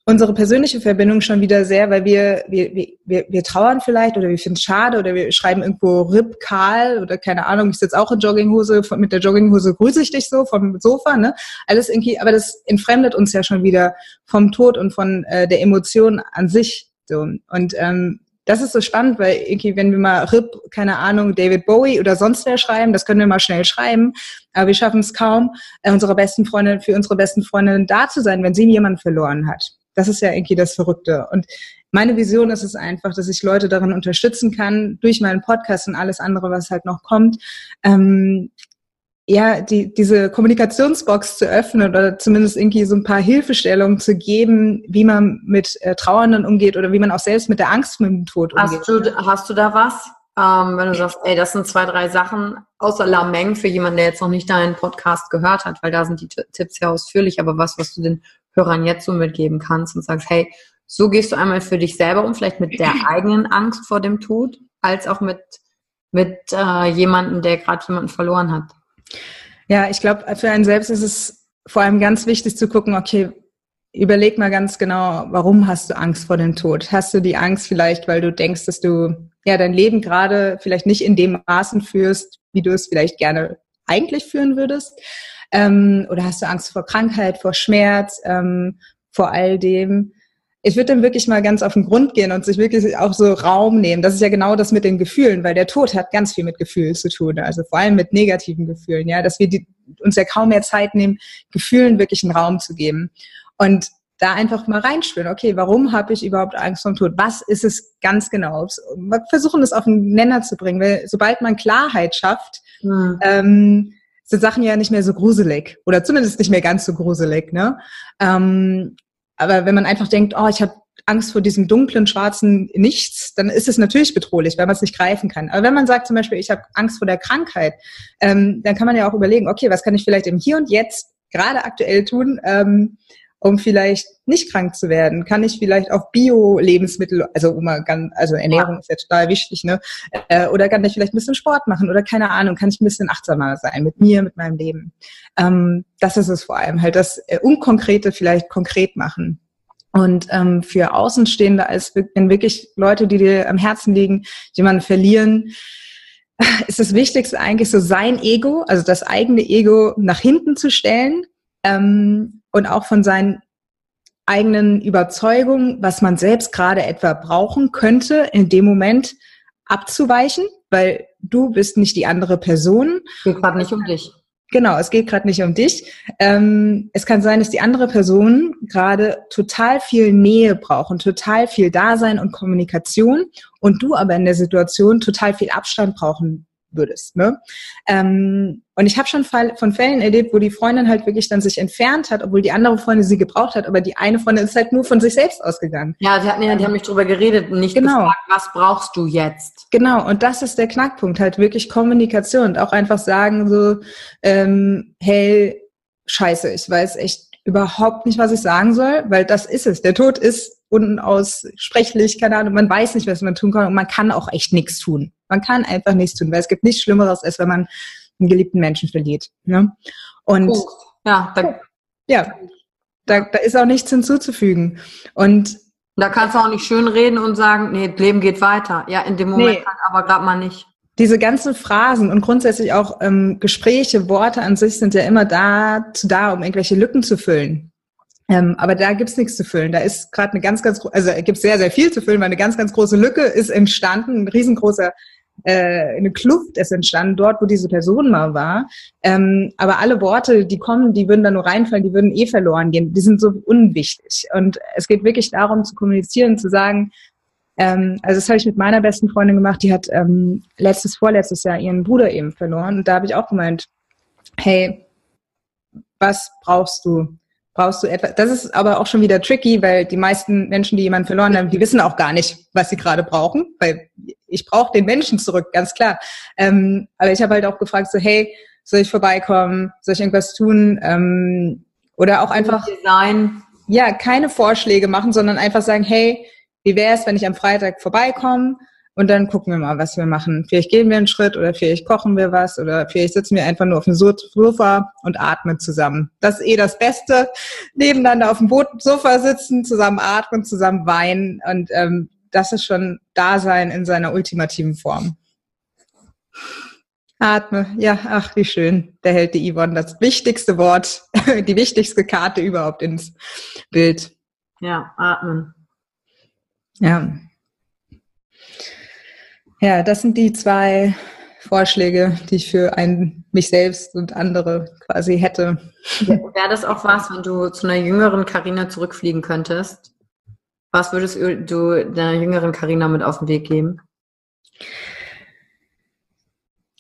Speaker 2: unsere persönliche Verbindung schon wieder sehr, weil wir, wir, wir, wir trauern vielleicht oder wir finden es schade oder wir schreiben irgendwo Rip Karl oder keine Ahnung, ich sitze auch in Jogginghose, mit der Jogginghose grüße ich dich so vom Sofa, ne? Alles irgendwie, aber das entfremdet uns ja schon wieder vom Tod und von äh, der Emotion an sich. So. Und ähm, das ist so spannend, weil irgendwie, wenn wir mal RIP, keine Ahnung, David Bowie oder sonst wer schreiben, das können wir mal schnell schreiben, aber wir schaffen es kaum, äh, unsere besten Freunde, für unsere besten Freundinnen da zu sein, wenn sie jemanden verloren hat. Das ist ja irgendwie das Verrückte. Und meine Vision ist es einfach, dass ich Leute darin unterstützen kann, durch meinen Podcast und alles andere, was halt noch kommt, ähm, ja, die, diese Kommunikationsbox zu öffnen oder zumindest irgendwie so ein paar Hilfestellungen zu geben, wie man mit äh, Trauernden umgeht oder wie man auch selbst mit der Angst mit dem Tod umgeht.
Speaker 1: Hast du, hast du da was? Ähm, wenn du sagst, ey, das sind zwei, drei Sachen, außer Lameng für jemanden, der jetzt noch nicht deinen Podcast gehört hat, weil da sind die Tipps sehr ausführlich, aber was, was du den Hörern jetzt so mitgeben kannst und sagst, hey, so gehst du einmal für dich selber um, vielleicht mit der eigenen Angst vor dem Tod, als auch mit, mit äh, jemandem, der gerade jemanden verloren hat.
Speaker 2: Ja, ich glaube, für einen selbst ist es vor allem ganz wichtig zu gucken, okay, überleg mal ganz genau, warum hast du Angst vor dem Tod? Hast du die Angst vielleicht, weil du denkst, dass du ja dein Leben gerade vielleicht nicht in dem Maßen führst, wie du es vielleicht gerne eigentlich führen würdest? Ähm, oder hast du Angst vor Krankheit, vor Schmerz, ähm, vor all dem? Ich würde dann wirklich mal ganz auf den Grund gehen und sich wirklich auch so Raum nehmen. Das ist ja genau das mit den Gefühlen, weil der Tod hat ganz viel mit Gefühlen zu tun, also vor allem mit negativen Gefühlen, ja, dass wir die, uns ja kaum mehr Zeit nehmen, Gefühlen wirklich einen Raum zu geben. Und da einfach mal reinspüren, okay, warum habe ich überhaupt Angst vom Tod? Was ist es ganz genau? Wir versuchen es auf den Nenner zu bringen, weil sobald man Klarheit schafft, hm. ähm, sind Sachen ja nicht mehr so gruselig oder zumindest nicht mehr ganz so gruselig. Ne? Ähm, aber wenn man einfach denkt, oh, ich habe Angst vor diesem dunklen, schwarzen Nichts, dann ist es natürlich bedrohlich, weil man es nicht greifen kann. Aber wenn man sagt zum Beispiel, ich habe Angst vor der Krankheit, ähm, dann kann man ja auch überlegen, okay, was kann ich vielleicht im Hier und Jetzt gerade aktuell tun, ähm, um vielleicht nicht krank zu werden? Kann ich vielleicht auf Bio-Lebensmittel, also um ganz, also Ernährung ja. ist ja total wichtig, ne? Äh, oder kann ich vielleicht ein bisschen Sport machen oder keine Ahnung, kann ich ein bisschen achtsamer sein mit mir, mit meinem Leben? Ähm, das ist es vor allem, halt das äh, Unkonkrete vielleicht konkret machen. Und ähm, für Außenstehende, als wenn wirklich Leute, die dir am Herzen liegen, jemanden verlieren, ist das Wichtigste eigentlich so sein Ego, also das eigene Ego nach hinten zu stellen ähm, und auch von seinen eigenen Überzeugung, was man selbst gerade etwa brauchen könnte, in dem Moment abzuweichen, weil du bist nicht die andere Person.
Speaker 1: Geht gerade nicht um dich.
Speaker 2: Genau, es geht gerade nicht um dich. Ähm, es kann sein, dass die andere Person gerade total viel Nähe braucht und total viel Dasein und Kommunikation und du aber in der Situation total viel Abstand brauchen würdest. Ne? Ähm, und ich habe schon von Fällen erlebt, wo die Freundin halt wirklich dann sich entfernt hat, obwohl die andere Freundin sie gebraucht hat, aber die eine Freundin ist halt nur von sich selbst ausgegangen.
Speaker 1: Ja, die hatten ja, die haben nicht drüber geredet und nicht genau. gefragt, was brauchst du jetzt?
Speaker 2: Genau, und das ist der Knackpunkt, halt wirklich Kommunikation und auch einfach sagen so, ähm, hey, scheiße, ich weiß echt überhaupt nicht, was ich sagen soll, weil das ist es. Der Tod ist unaussprechlich, keine Ahnung, man weiß nicht, was man tun kann und man kann auch echt nichts tun. Man kann einfach nichts tun, weil es gibt nichts Schlimmeres, als wenn man einen geliebten Menschen verliert. Ne? Und oh, ja, da, ja da, da ist auch nichts hinzuzufügen. Und
Speaker 1: da kannst du auch nicht schön reden und sagen, nee, Leben geht weiter. Ja, in dem Moment nee. kann aber gerade mal nicht.
Speaker 2: Diese ganzen Phrasen und grundsätzlich auch ähm, Gespräche, Worte an sich sind ja immer dazu da, um irgendwelche Lücken zu füllen. Ähm, aber da gibt's nichts zu füllen. Da ist gerade eine ganz, ganz, also gibt sehr, sehr viel zu füllen, weil eine ganz, ganz große Lücke ist entstanden, ein riesengroßer äh, eine Kluft ist entstanden, dort, wo diese Person mal war. Ähm, aber alle Worte, die kommen, die würden da nur reinfallen, die würden eh verloren gehen. Die sind so unwichtig. Und es geht wirklich darum, zu kommunizieren, zu sagen, ähm, also das habe ich mit meiner besten Freundin gemacht, die hat ähm, letztes, vorletztes Jahr ihren Bruder eben verloren. Und da habe ich auch gemeint, hey, was brauchst du? Brauchst du etwas. Das ist aber auch schon wieder tricky, weil die meisten Menschen, die jemanden verloren haben, die wissen auch gar nicht, was sie gerade brauchen, weil ich brauche den Menschen zurück, ganz klar. Ähm, aber ich habe halt auch gefragt, so hey, soll ich vorbeikommen, soll ich irgendwas tun ähm, oder auch einfach
Speaker 1: Design.
Speaker 2: ja keine Vorschläge machen, sondern einfach sagen, hey, wie wäre es, wenn ich am Freitag vorbeikomme? Und dann gucken wir mal, was wir machen. Vielleicht gehen wir einen Schritt oder vielleicht kochen wir was oder vielleicht sitzen wir einfach nur auf dem Sofa und atmen zusammen. Das ist eh das Beste. Nebeneinander auf dem Sofa sitzen, zusammen atmen, zusammen weinen. Und ähm, das ist schon Dasein in seiner ultimativen Form. Atme. Ja, ach, wie schön. Da hält die Yvonne das wichtigste Wort, die wichtigste Karte überhaupt ins Bild.
Speaker 1: Ja, atmen.
Speaker 2: Ja. Ja, das sind die zwei Vorschläge, die ich für ein, mich selbst und andere quasi hätte.
Speaker 1: Wäre das auch was, wenn du zu einer jüngeren Karina zurückfliegen könntest? Was würdest du deiner jüngeren Karina mit auf den Weg geben?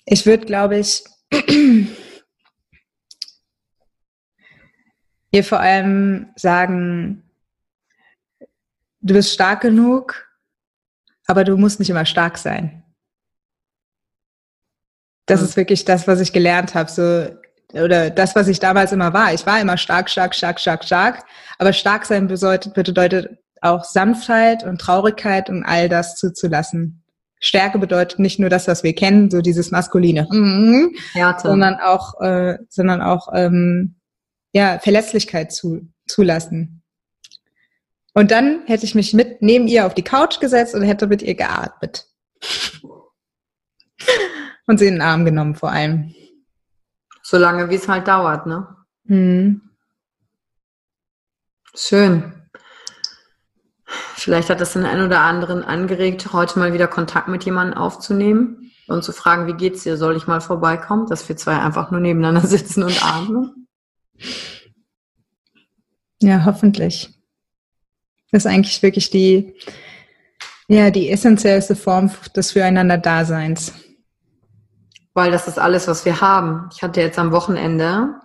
Speaker 2: Ich würde, glaube ich, ihr vor allem sagen, du bist stark genug, aber du musst nicht immer stark sein. Das mhm. ist wirklich das, was ich gelernt habe, so oder das, was ich damals immer war. Ich war immer stark, stark, stark, stark, stark. Aber stark sein bedeutet, bedeutet auch Sanftheit und Traurigkeit und all das zuzulassen. Stärke bedeutet nicht nur das, was wir kennen, so dieses maskuline, mhm, sondern auch, äh, sondern auch ähm, ja Verletzlichkeit zu, zulassen. Und dann hätte ich mich mit neben ihr auf die Couch gesetzt und hätte mit ihr geatmet. und sie in den Arm genommen vor allem.
Speaker 1: Solange wie es halt dauert, ne? Mhm. Schön. Vielleicht hat das den einen oder anderen angeregt, heute mal wieder Kontakt mit jemandem aufzunehmen und zu fragen, wie geht's dir? Soll ich mal vorbeikommen? Dass wir zwei einfach nur nebeneinander sitzen und atmen.
Speaker 2: Ja, hoffentlich. Das ist eigentlich wirklich die, ja, die essentiellste Form des Füreinander-Daseins.
Speaker 1: Weil das ist alles, was wir haben. Ich hatte jetzt am Wochenende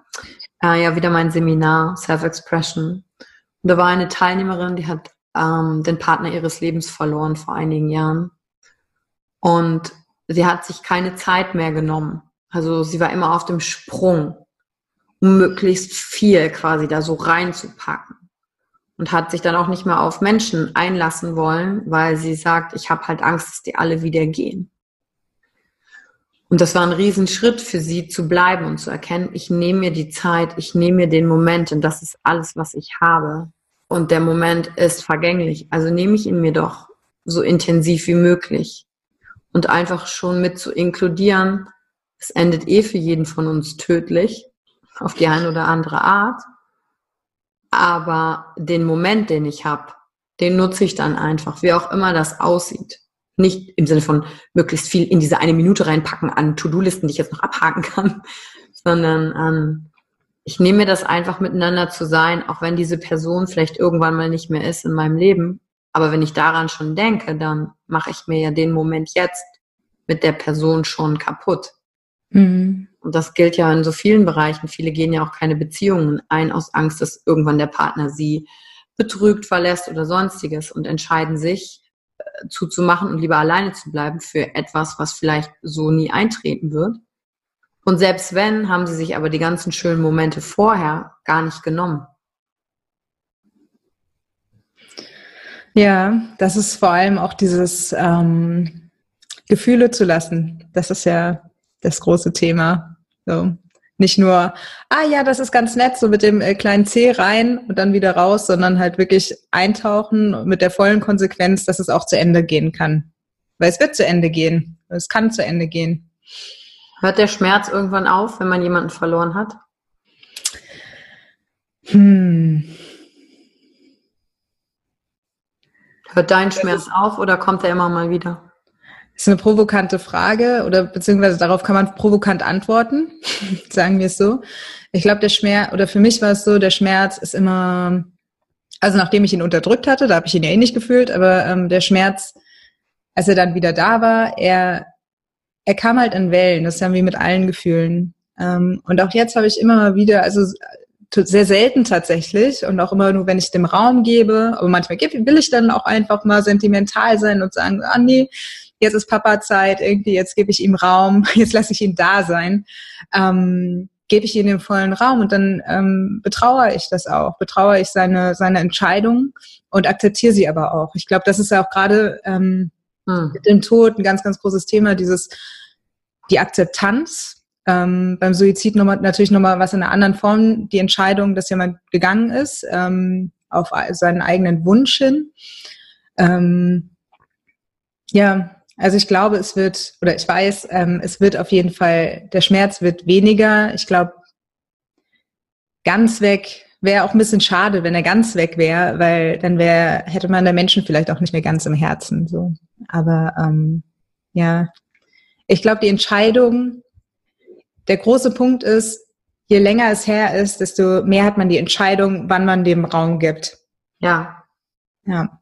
Speaker 1: äh, ja wieder mein Seminar Self-Expression. Und da war eine Teilnehmerin, die hat ähm, den Partner ihres Lebens verloren vor einigen Jahren. Und sie hat sich keine Zeit mehr genommen. Also sie war immer auf dem Sprung, um möglichst viel quasi da so reinzupacken und hat sich dann auch nicht mehr auf Menschen einlassen wollen, weil sie sagt, ich habe halt Angst, dass die alle wieder gehen. Und das war ein Riesenschritt für sie zu bleiben und zu erkennen, ich nehme mir die Zeit, ich nehme mir den Moment und das ist alles, was ich habe. Und der Moment ist vergänglich. Also nehme ich ihn mir doch so intensiv wie möglich. Und einfach schon mit zu inkludieren, es endet eh für jeden von uns tödlich, auf die eine oder andere Art aber den Moment, den ich habe, den nutze ich dann einfach, wie auch immer das aussieht. Nicht im Sinne von möglichst viel in diese eine Minute reinpacken an To-Do-Listen, die ich jetzt noch abhaken kann, sondern ähm, ich nehme mir das einfach miteinander zu sein, auch wenn diese Person vielleicht irgendwann mal nicht mehr ist in meinem Leben. Aber wenn ich daran schon denke, dann mache ich mir ja den Moment jetzt mit der Person schon kaputt. Mhm. Und das gilt ja in so vielen Bereichen. Viele gehen ja auch keine Beziehungen ein aus Angst, dass irgendwann der Partner sie betrügt, verlässt oder sonstiges und entscheiden sich äh, zuzumachen und lieber alleine zu bleiben für etwas, was vielleicht so nie eintreten wird. Und selbst wenn, haben sie sich aber die ganzen schönen Momente vorher gar nicht genommen.
Speaker 2: Ja, das ist vor allem auch dieses ähm, Gefühle zu lassen. Das ist ja das große Thema. So. Nicht nur, ah ja, das ist ganz nett, so mit dem äh, kleinen C rein und dann wieder raus, sondern halt wirklich eintauchen mit der vollen Konsequenz, dass es auch zu Ende gehen kann. Weil es wird zu Ende gehen. Es kann zu Ende gehen.
Speaker 1: Hört der Schmerz irgendwann auf, wenn man jemanden verloren hat?
Speaker 2: Hm.
Speaker 1: Hört dein Schmerz auf oder kommt er immer mal wieder?
Speaker 2: Ist eine provokante Frage oder beziehungsweise darauf kann man provokant antworten, sagen wir es so. Ich glaube, der Schmerz, oder für mich war es so, der Schmerz ist immer, also nachdem ich ihn unterdrückt hatte, da habe ich ihn ja eh nicht gefühlt, aber ähm, der Schmerz, als er dann wieder da war, er er kam halt in Wellen, das haben wir mit allen Gefühlen. Ähm, und auch jetzt habe ich immer mal wieder, also sehr selten tatsächlich und auch immer nur, wenn ich dem Raum gebe, aber manchmal will ich dann auch einfach mal sentimental sein und sagen, ah nee, jetzt ist Papa Zeit, irgendwie jetzt gebe ich ihm Raum, jetzt lasse ich ihn da sein, ähm, gebe ich ihm den vollen Raum und dann ähm, betrauere ich das auch, betrauere ich seine, seine Entscheidung und akzeptiere sie aber auch. Ich glaube, das ist ja auch gerade ähm, hm. mit dem Tod ein ganz, ganz großes Thema, dieses die Akzeptanz. Ähm, beim Suizid nochmal, natürlich nochmal was in einer anderen Form, die Entscheidung, dass jemand gegangen ist, ähm, auf seinen eigenen Wunsch hin. Ähm, ja, also ich glaube, es wird, oder ich weiß, ähm, es wird auf jeden Fall, der Schmerz wird weniger. Ich glaube, ganz weg wäre auch ein bisschen schade, wenn er ganz weg wäre, weil dann wäre, hätte man der Menschen vielleicht auch nicht mehr ganz im Herzen. So. Aber ähm, ja, ich glaube, die Entscheidung, der große Punkt ist, je länger es her ist, desto mehr hat man die Entscheidung, wann man dem Raum gibt.
Speaker 1: Ja.
Speaker 2: Ja.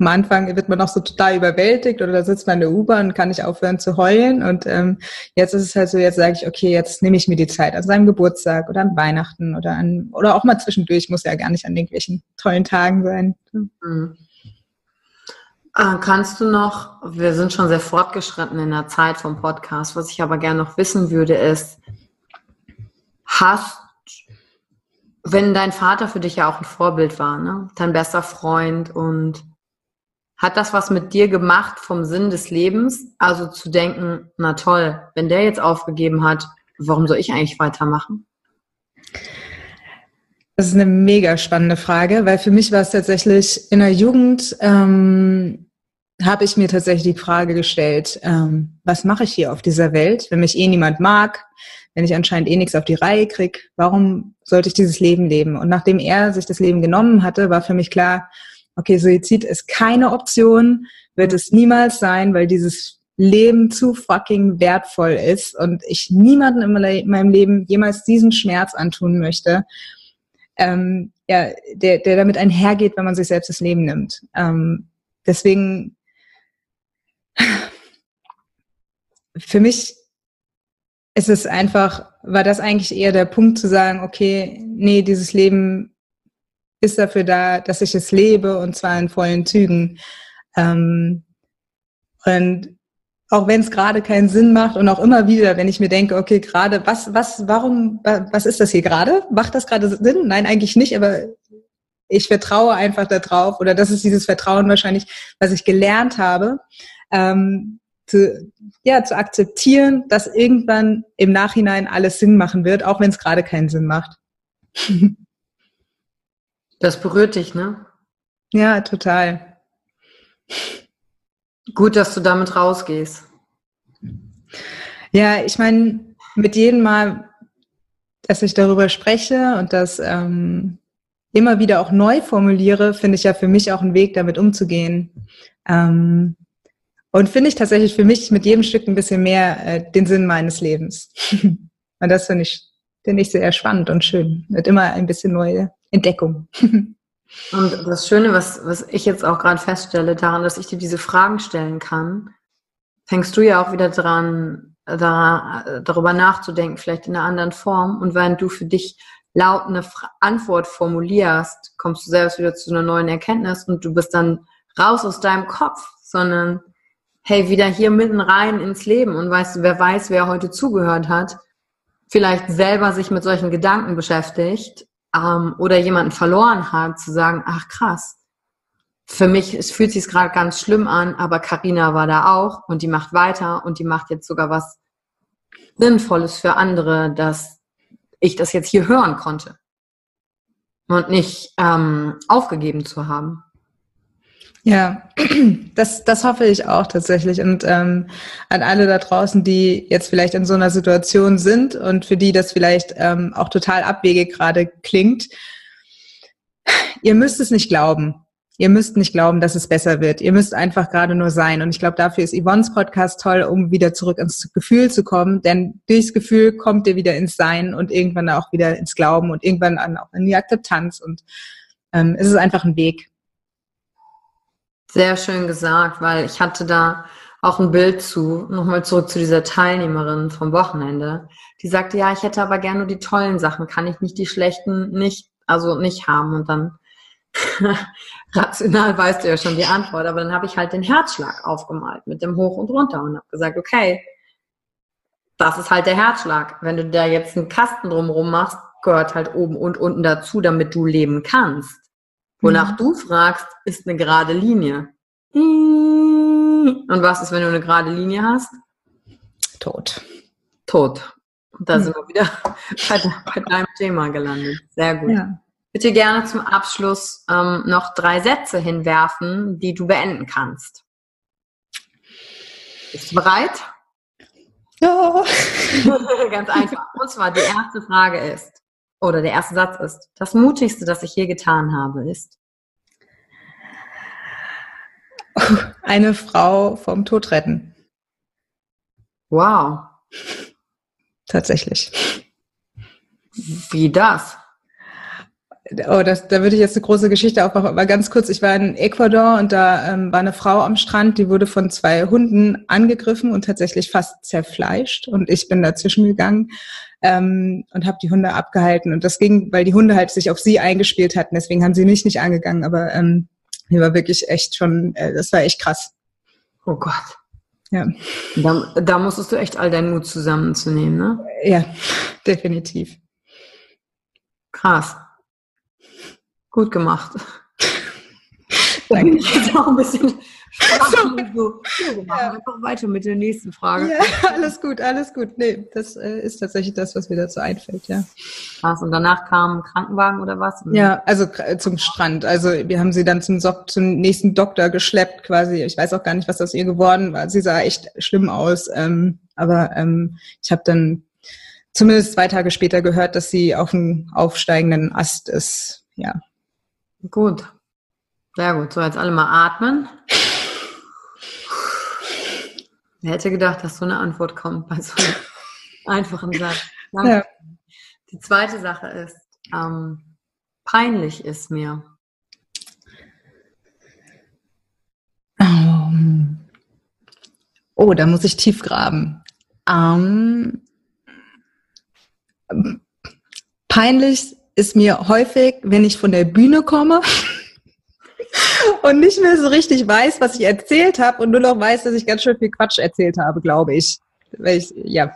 Speaker 2: Am Anfang wird man noch so total überwältigt oder da sitzt man in der U-Bahn und kann nicht aufhören zu heulen. Und ähm, jetzt ist es halt so, jetzt sage ich, okay, jetzt nehme ich mir die Zeit an seinem Geburtstag oder an Weihnachten oder an oder auch mal zwischendurch, muss ja gar nicht an irgendwelchen tollen Tagen sein. Mhm.
Speaker 1: Äh, kannst du noch, wir sind schon sehr fortgeschritten in der Zeit vom Podcast, was ich aber gerne noch wissen würde, ist, hast, wenn dein Vater für dich ja auch ein Vorbild war, ne? dein bester Freund und hat das was mit dir gemacht vom Sinn des Lebens? Also zu denken, na toll, wenn der jetzt aufgegeben hat, warum soll ich eigentlich weitermachen?
Speaker 2: Das ist eine mega spannende Frage, weil für mich war es tatsächlich in der Jugend, ähm, habe ich mir tatsächlich die Frage gestellt, ähm, was mache ich hier auf dieser Welt, wenn mich eh niemand mag, wenn ich anscheinend eh nichts auf die Reihe krieg, warum sollte ich dieses Leben leben? Und nachdem er sich das Leben genommen hatte, war für mich klar, okay, Suizid ist keine Option, wird es niemals sein, weil dieses Leben zu fucking wertvoll ist und ich niemanden in meinem Leben jemals diesen Schmerz antun möchte, ähm, ja, der, der damit einhergeht, wenn man sich selbst das Leben nimmt. Ähm, deswegen, für mich ist es einfach, war das eigentlich eher der Punkt zu sagen, okay, nee, dieses Leben ist dafür da, dass ich es lebe und zwar in vollen Zügen. Ähm, und auch wenn es gerade keinen Sinn macht und auch immer wieder, wenn ich mir denke, okay, gerade, was, was, warum, was ist das hier gerade? Macht das gerade Sinn? Nein, eigentlich nicht, aber ich vertraue einfach darauf oder das ist dieses Vertrauen wahrscheinlich, was ich gelernt habe, ähm, zu, ja, zu akzeptieren, dass irgendwann im Nachhinein alles Sinn machen wird, auch wenn es gerade keinen Sinn macht.
Speaker 1: Das berührt dich, ne?
Speaker 2: Ja, total.
Speaker 1: Gut, dass du damit rausgehst.
Speaker 2: Ja, ich meine, mit jedem Mal, dass ich darüber spreche und das ähm, immer wieder auch neu formuliere, finde ich ja für mich auch einen Weg, damit umzugehen. Ähm, und finde ich tatsächlich für mich mit jedem Stück ein bisschen mehr äh, den Sinn meines Lebens. und das finde ich, finde ich sehr spannend und schön. Wird immer ein bisschen neue Entdeckung.
Speaker 1: und das Schöne, was, was ich jetzt auch gerade feststelle, daran, dass ich dir diese Fragen stellen kann, fängst du ja auch wieder dran, da, darüber nachzudenken, vielleicht in einer anderen Form. Und wenn du für dich laut eine Antwort formulierst, kommst du selbst wieder zu einer neuen Erkenntnis und du bist dann raus aus deinem Kopf, sondern hey, wieder hier mitten rein ins Leben und weißt du, wer weiß, wer heute zugehört hat, vielleicht selber sich mit solchen Gedanken beschäftigt ähm, oder jemanden verloren hat, zu sagen, ach krass, für mich es fühlt sich gerade ganz schlimm an, aber Karina war da auch und die macht weiter und die macht jetzt sogar was Sinnvolles für andere, dass ich das jetzt hier hören konnte und nicht ähm, aufgegeben zu haben.
Speaker 2: Ja, das, das hoffe ich auch tatsächlich. Und ähm, an alle da draußen, die jetzt vielleicht in so einer Situation sind und für die das vielleicht ähm, auch total abwegig gerade klingt, ihr müsst es nicht glauben. Ihr müsst nicht glauben, dass es besser wird. Ihr müsst einfach gerade nur sein. Und ich glaube, dafür ist Yvonnes Podcast toll, um wieder zurück ins Gefühl zu kommen. Denn durchs Gefühl kommt ihr wieder ins Sein und irgendwann auch wieder ins Glauben und irgendwann auch in die Akzeptanz. Und ähm, es ist einfach ein Weg.
Speaker 1: Sehr schön gesagt, weil ich hatte da auch ein Bild zu, nochmal zurück zu dieser Teilnehmerin vom Wochenende. Die sagte, ja, ich hätte aber gerne nur die tollen Sachen, kann ich nicht die schlechten nicht, also nicht haben. Und dann rational weißt du ja schon die Antwort, aber dann habe ich halt den Herzschlag aufgemalt mit dem Hoch und Runter und habe gesagt, okay, das ist halt der Herzschlag. Wenn du da jetzt einen Kasten drumherum machst, gehört halt oben und unten dazu, damit du leben kannst. Wonach mhm. du fragst, ist eine gerade Linie. Und was ist, wenn du eine gerade Linie hast?
Speaker 2: Tot.
Speaker 1: Tot. Und da mhm. sind wir wieder bei, bei, deinem Thema gelandet. Sehr gut. Ja. Bitte gerne zum Abschluss ähm, noch drei Sätze hinwerfen, die du beenden kannst. Bist du bereit?
Speaker 2: Ja.
Speaker 1: Ganz einfach. Und zwar die erste Frage ist, oder der erste Satz ist, das Mutigste, das ich je getan habe, ist.
Speaker 2: Eine Frau vom Tod retten.
Speaker 1: Wow.
Speaker 2: Tatsächlich.
Speaker 1: Wie das?
Speaker 2: Oh, das, da würde ich jetzt eine große Geschichte aufmachen. Aber ganz kurz, ich war in Ecuador und da ähm, war eine Frau am Strand, die wurde von zwei Hunden angegriffen und tatsächlich fast zerfleischt. Und ich bin dazwischen gegangen ähm, und habe die Hunde abgehalten. Und das ging, weil die Hunde halt sich auf sie eingespielt hatten. Deswegen haben sie mich nicht angegangen. Aber ähm, die war wirklich echt schon, äh, das war echt krass.
Speaker 1: Oh Gott. Ja. Da, da musstest du echt all deinen Mut zusammenzunehmen, ne?
Speaker 2: Ja, definitiv.
Speaker 1: Krass. Gut gemacht. Danke. Jetzt auch ein bisschen so, so ja. Einfach weiter mit der nächsten Frage.
Speaker 2: Ja, alles gut, alles gut. Nee, das äh, ist tatsächlich das, was mir dazu einfällt, ja.
Speaker 1: Was, und danach kam ein Krankenwagen oder was?
Speaker 2: Ja, also zum Strand. Also wir haben sie dann zum, so zum nächsten Doktor geschleppt quasi. Ich weiß auch gar nicht, was aus ihr geworden war. Sie sah echt schlimm aus. Ähm, aber ähm, ich habe dann zumindest zwei Tage später gehört, dass sie auf einem aufsteigenden Ast ist. Ja.
Speaker 1: Gut. Sehr gut. So, jetzt alle mal atmen. Wer hätte gedacht, dass so eine Antwort kommt bei so einem einfachen Satz? Ja. Die zweite Sache ist, ähm, peinlich ist mir.
Speaker 2: Um, oh, da muss ich tief graben. Um, peinlich ist mir häufig, wenn ich von der Bühne komme und nicht mehr so richtig weiß, was ich erzählt habe und nur noch weiß, dass ich ganz schön viel Quatsch erzählt habe, glaube ich. Ich ja.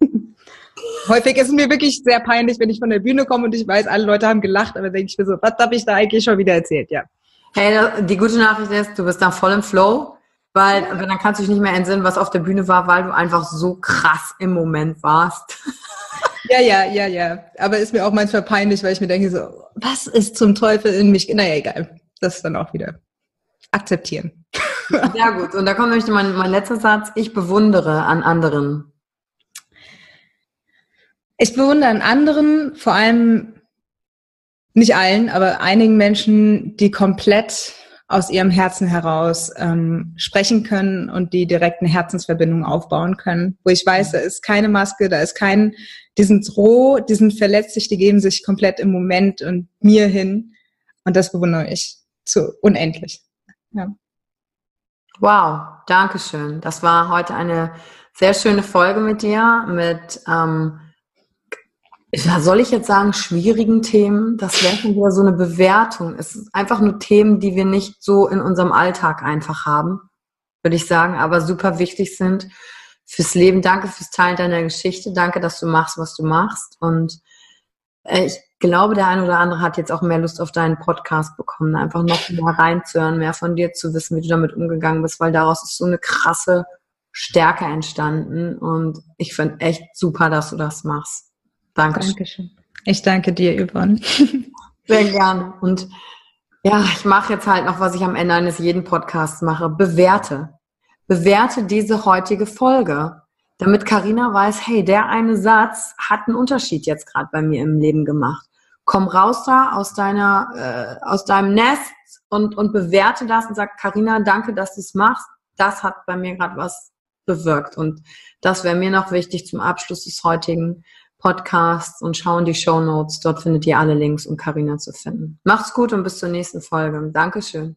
Speaker 2: Häufig ist es mir wirklich sehr peinlich, wenn ich von der Bühne komme und ich weiß, alle Leute haben gelacht, aber denke ich mir so, was habe ich da eigentlich schon wieder erzählt, ja.
Speaker 1: Hey, die gute Nachricht ist, du bist da voll im Flow, weil dann kannst du dich nicht mehr entsinnen, was auf der Bühne war, weil du einfach so krass im Moment warst.
Speaker 2: Ja, ja, ja, ja. Aber ist mir auch manchmal peinlich, weil ich mir denke so, was ist zum Teufel in mich? Naja, egal. Das dann auch wieder akzeptieren.
Speaker 1: Sehr gut. Und da kommt nämlich mein, mein letzter Satz. Ich bewundere an anderen.
Speaker 2: Ich bewundere an anderen, vor allem nicht allen, aber einigen Menschen, die komplett aus ihrem Herzen heraus ähm, sprechen können und die direkt eine Herzensverbindung aufbauen können, wo ich weiß, da ist keine Maske, da ist kein, die sind roh, die sind verletzlich, die geben sich komplett im Moment und mir hin und das bewundere ich zu unendlich. Ja.
Speaker 1: Wow, danke schön. Das war heute eine sehr schöne Folge mit dir, mit ähm, soll ich jetzt sagen, schwierigen Themen, das wäre schon wieder so eine Bewertung. Es ist einfach nur Themen, die wir nicht so in unserem Alltag einfach haben, würde ich sagen, aber super wichtig sind fürs Leben. Danke fürs Teilen deiner Geschichte. Danke, dass du machst, was du machst. Und äh, ich glaube, der eine oder andere hat jetzt auch mehr Lust auf deinen Podcast bekommen, einfach noch mehr reinzuhören, mehr von dir zu wissen, wie du damit umgegangen bist, weil daraus ist so eine krasse Stärke entstanden. Und ich finde echt super, dass du das machst.
Speaker 2: Dankeschön. Dankeschön. Ich danke dir, Yvonne.
Speaker 1: Sehr gerne. Und ja, ich mache jetzt halt noch, was ich am Ende eines jeden Podcasts mache. Bewerte. Bewerte diese heutige Folge, damit Karina weiß, hey, der eine Satz hat einen Unterschied jetzt gerade bei mir im Leben gemacht. Komm raus da aus deiner, äh, aus deinem Nest und, und bewerte das und sag, Karina, danke, dass du es machst. Das hat bei mir gerade was bewirkt. Und das wäre mir noch wichtig zum Abschluss des heutigen Podcasts und schau in die Show Notes. Dort findet ihr alle Links, um Karina zu finden. Macht's gut und bis zur nächsten Folge. Dankeschön.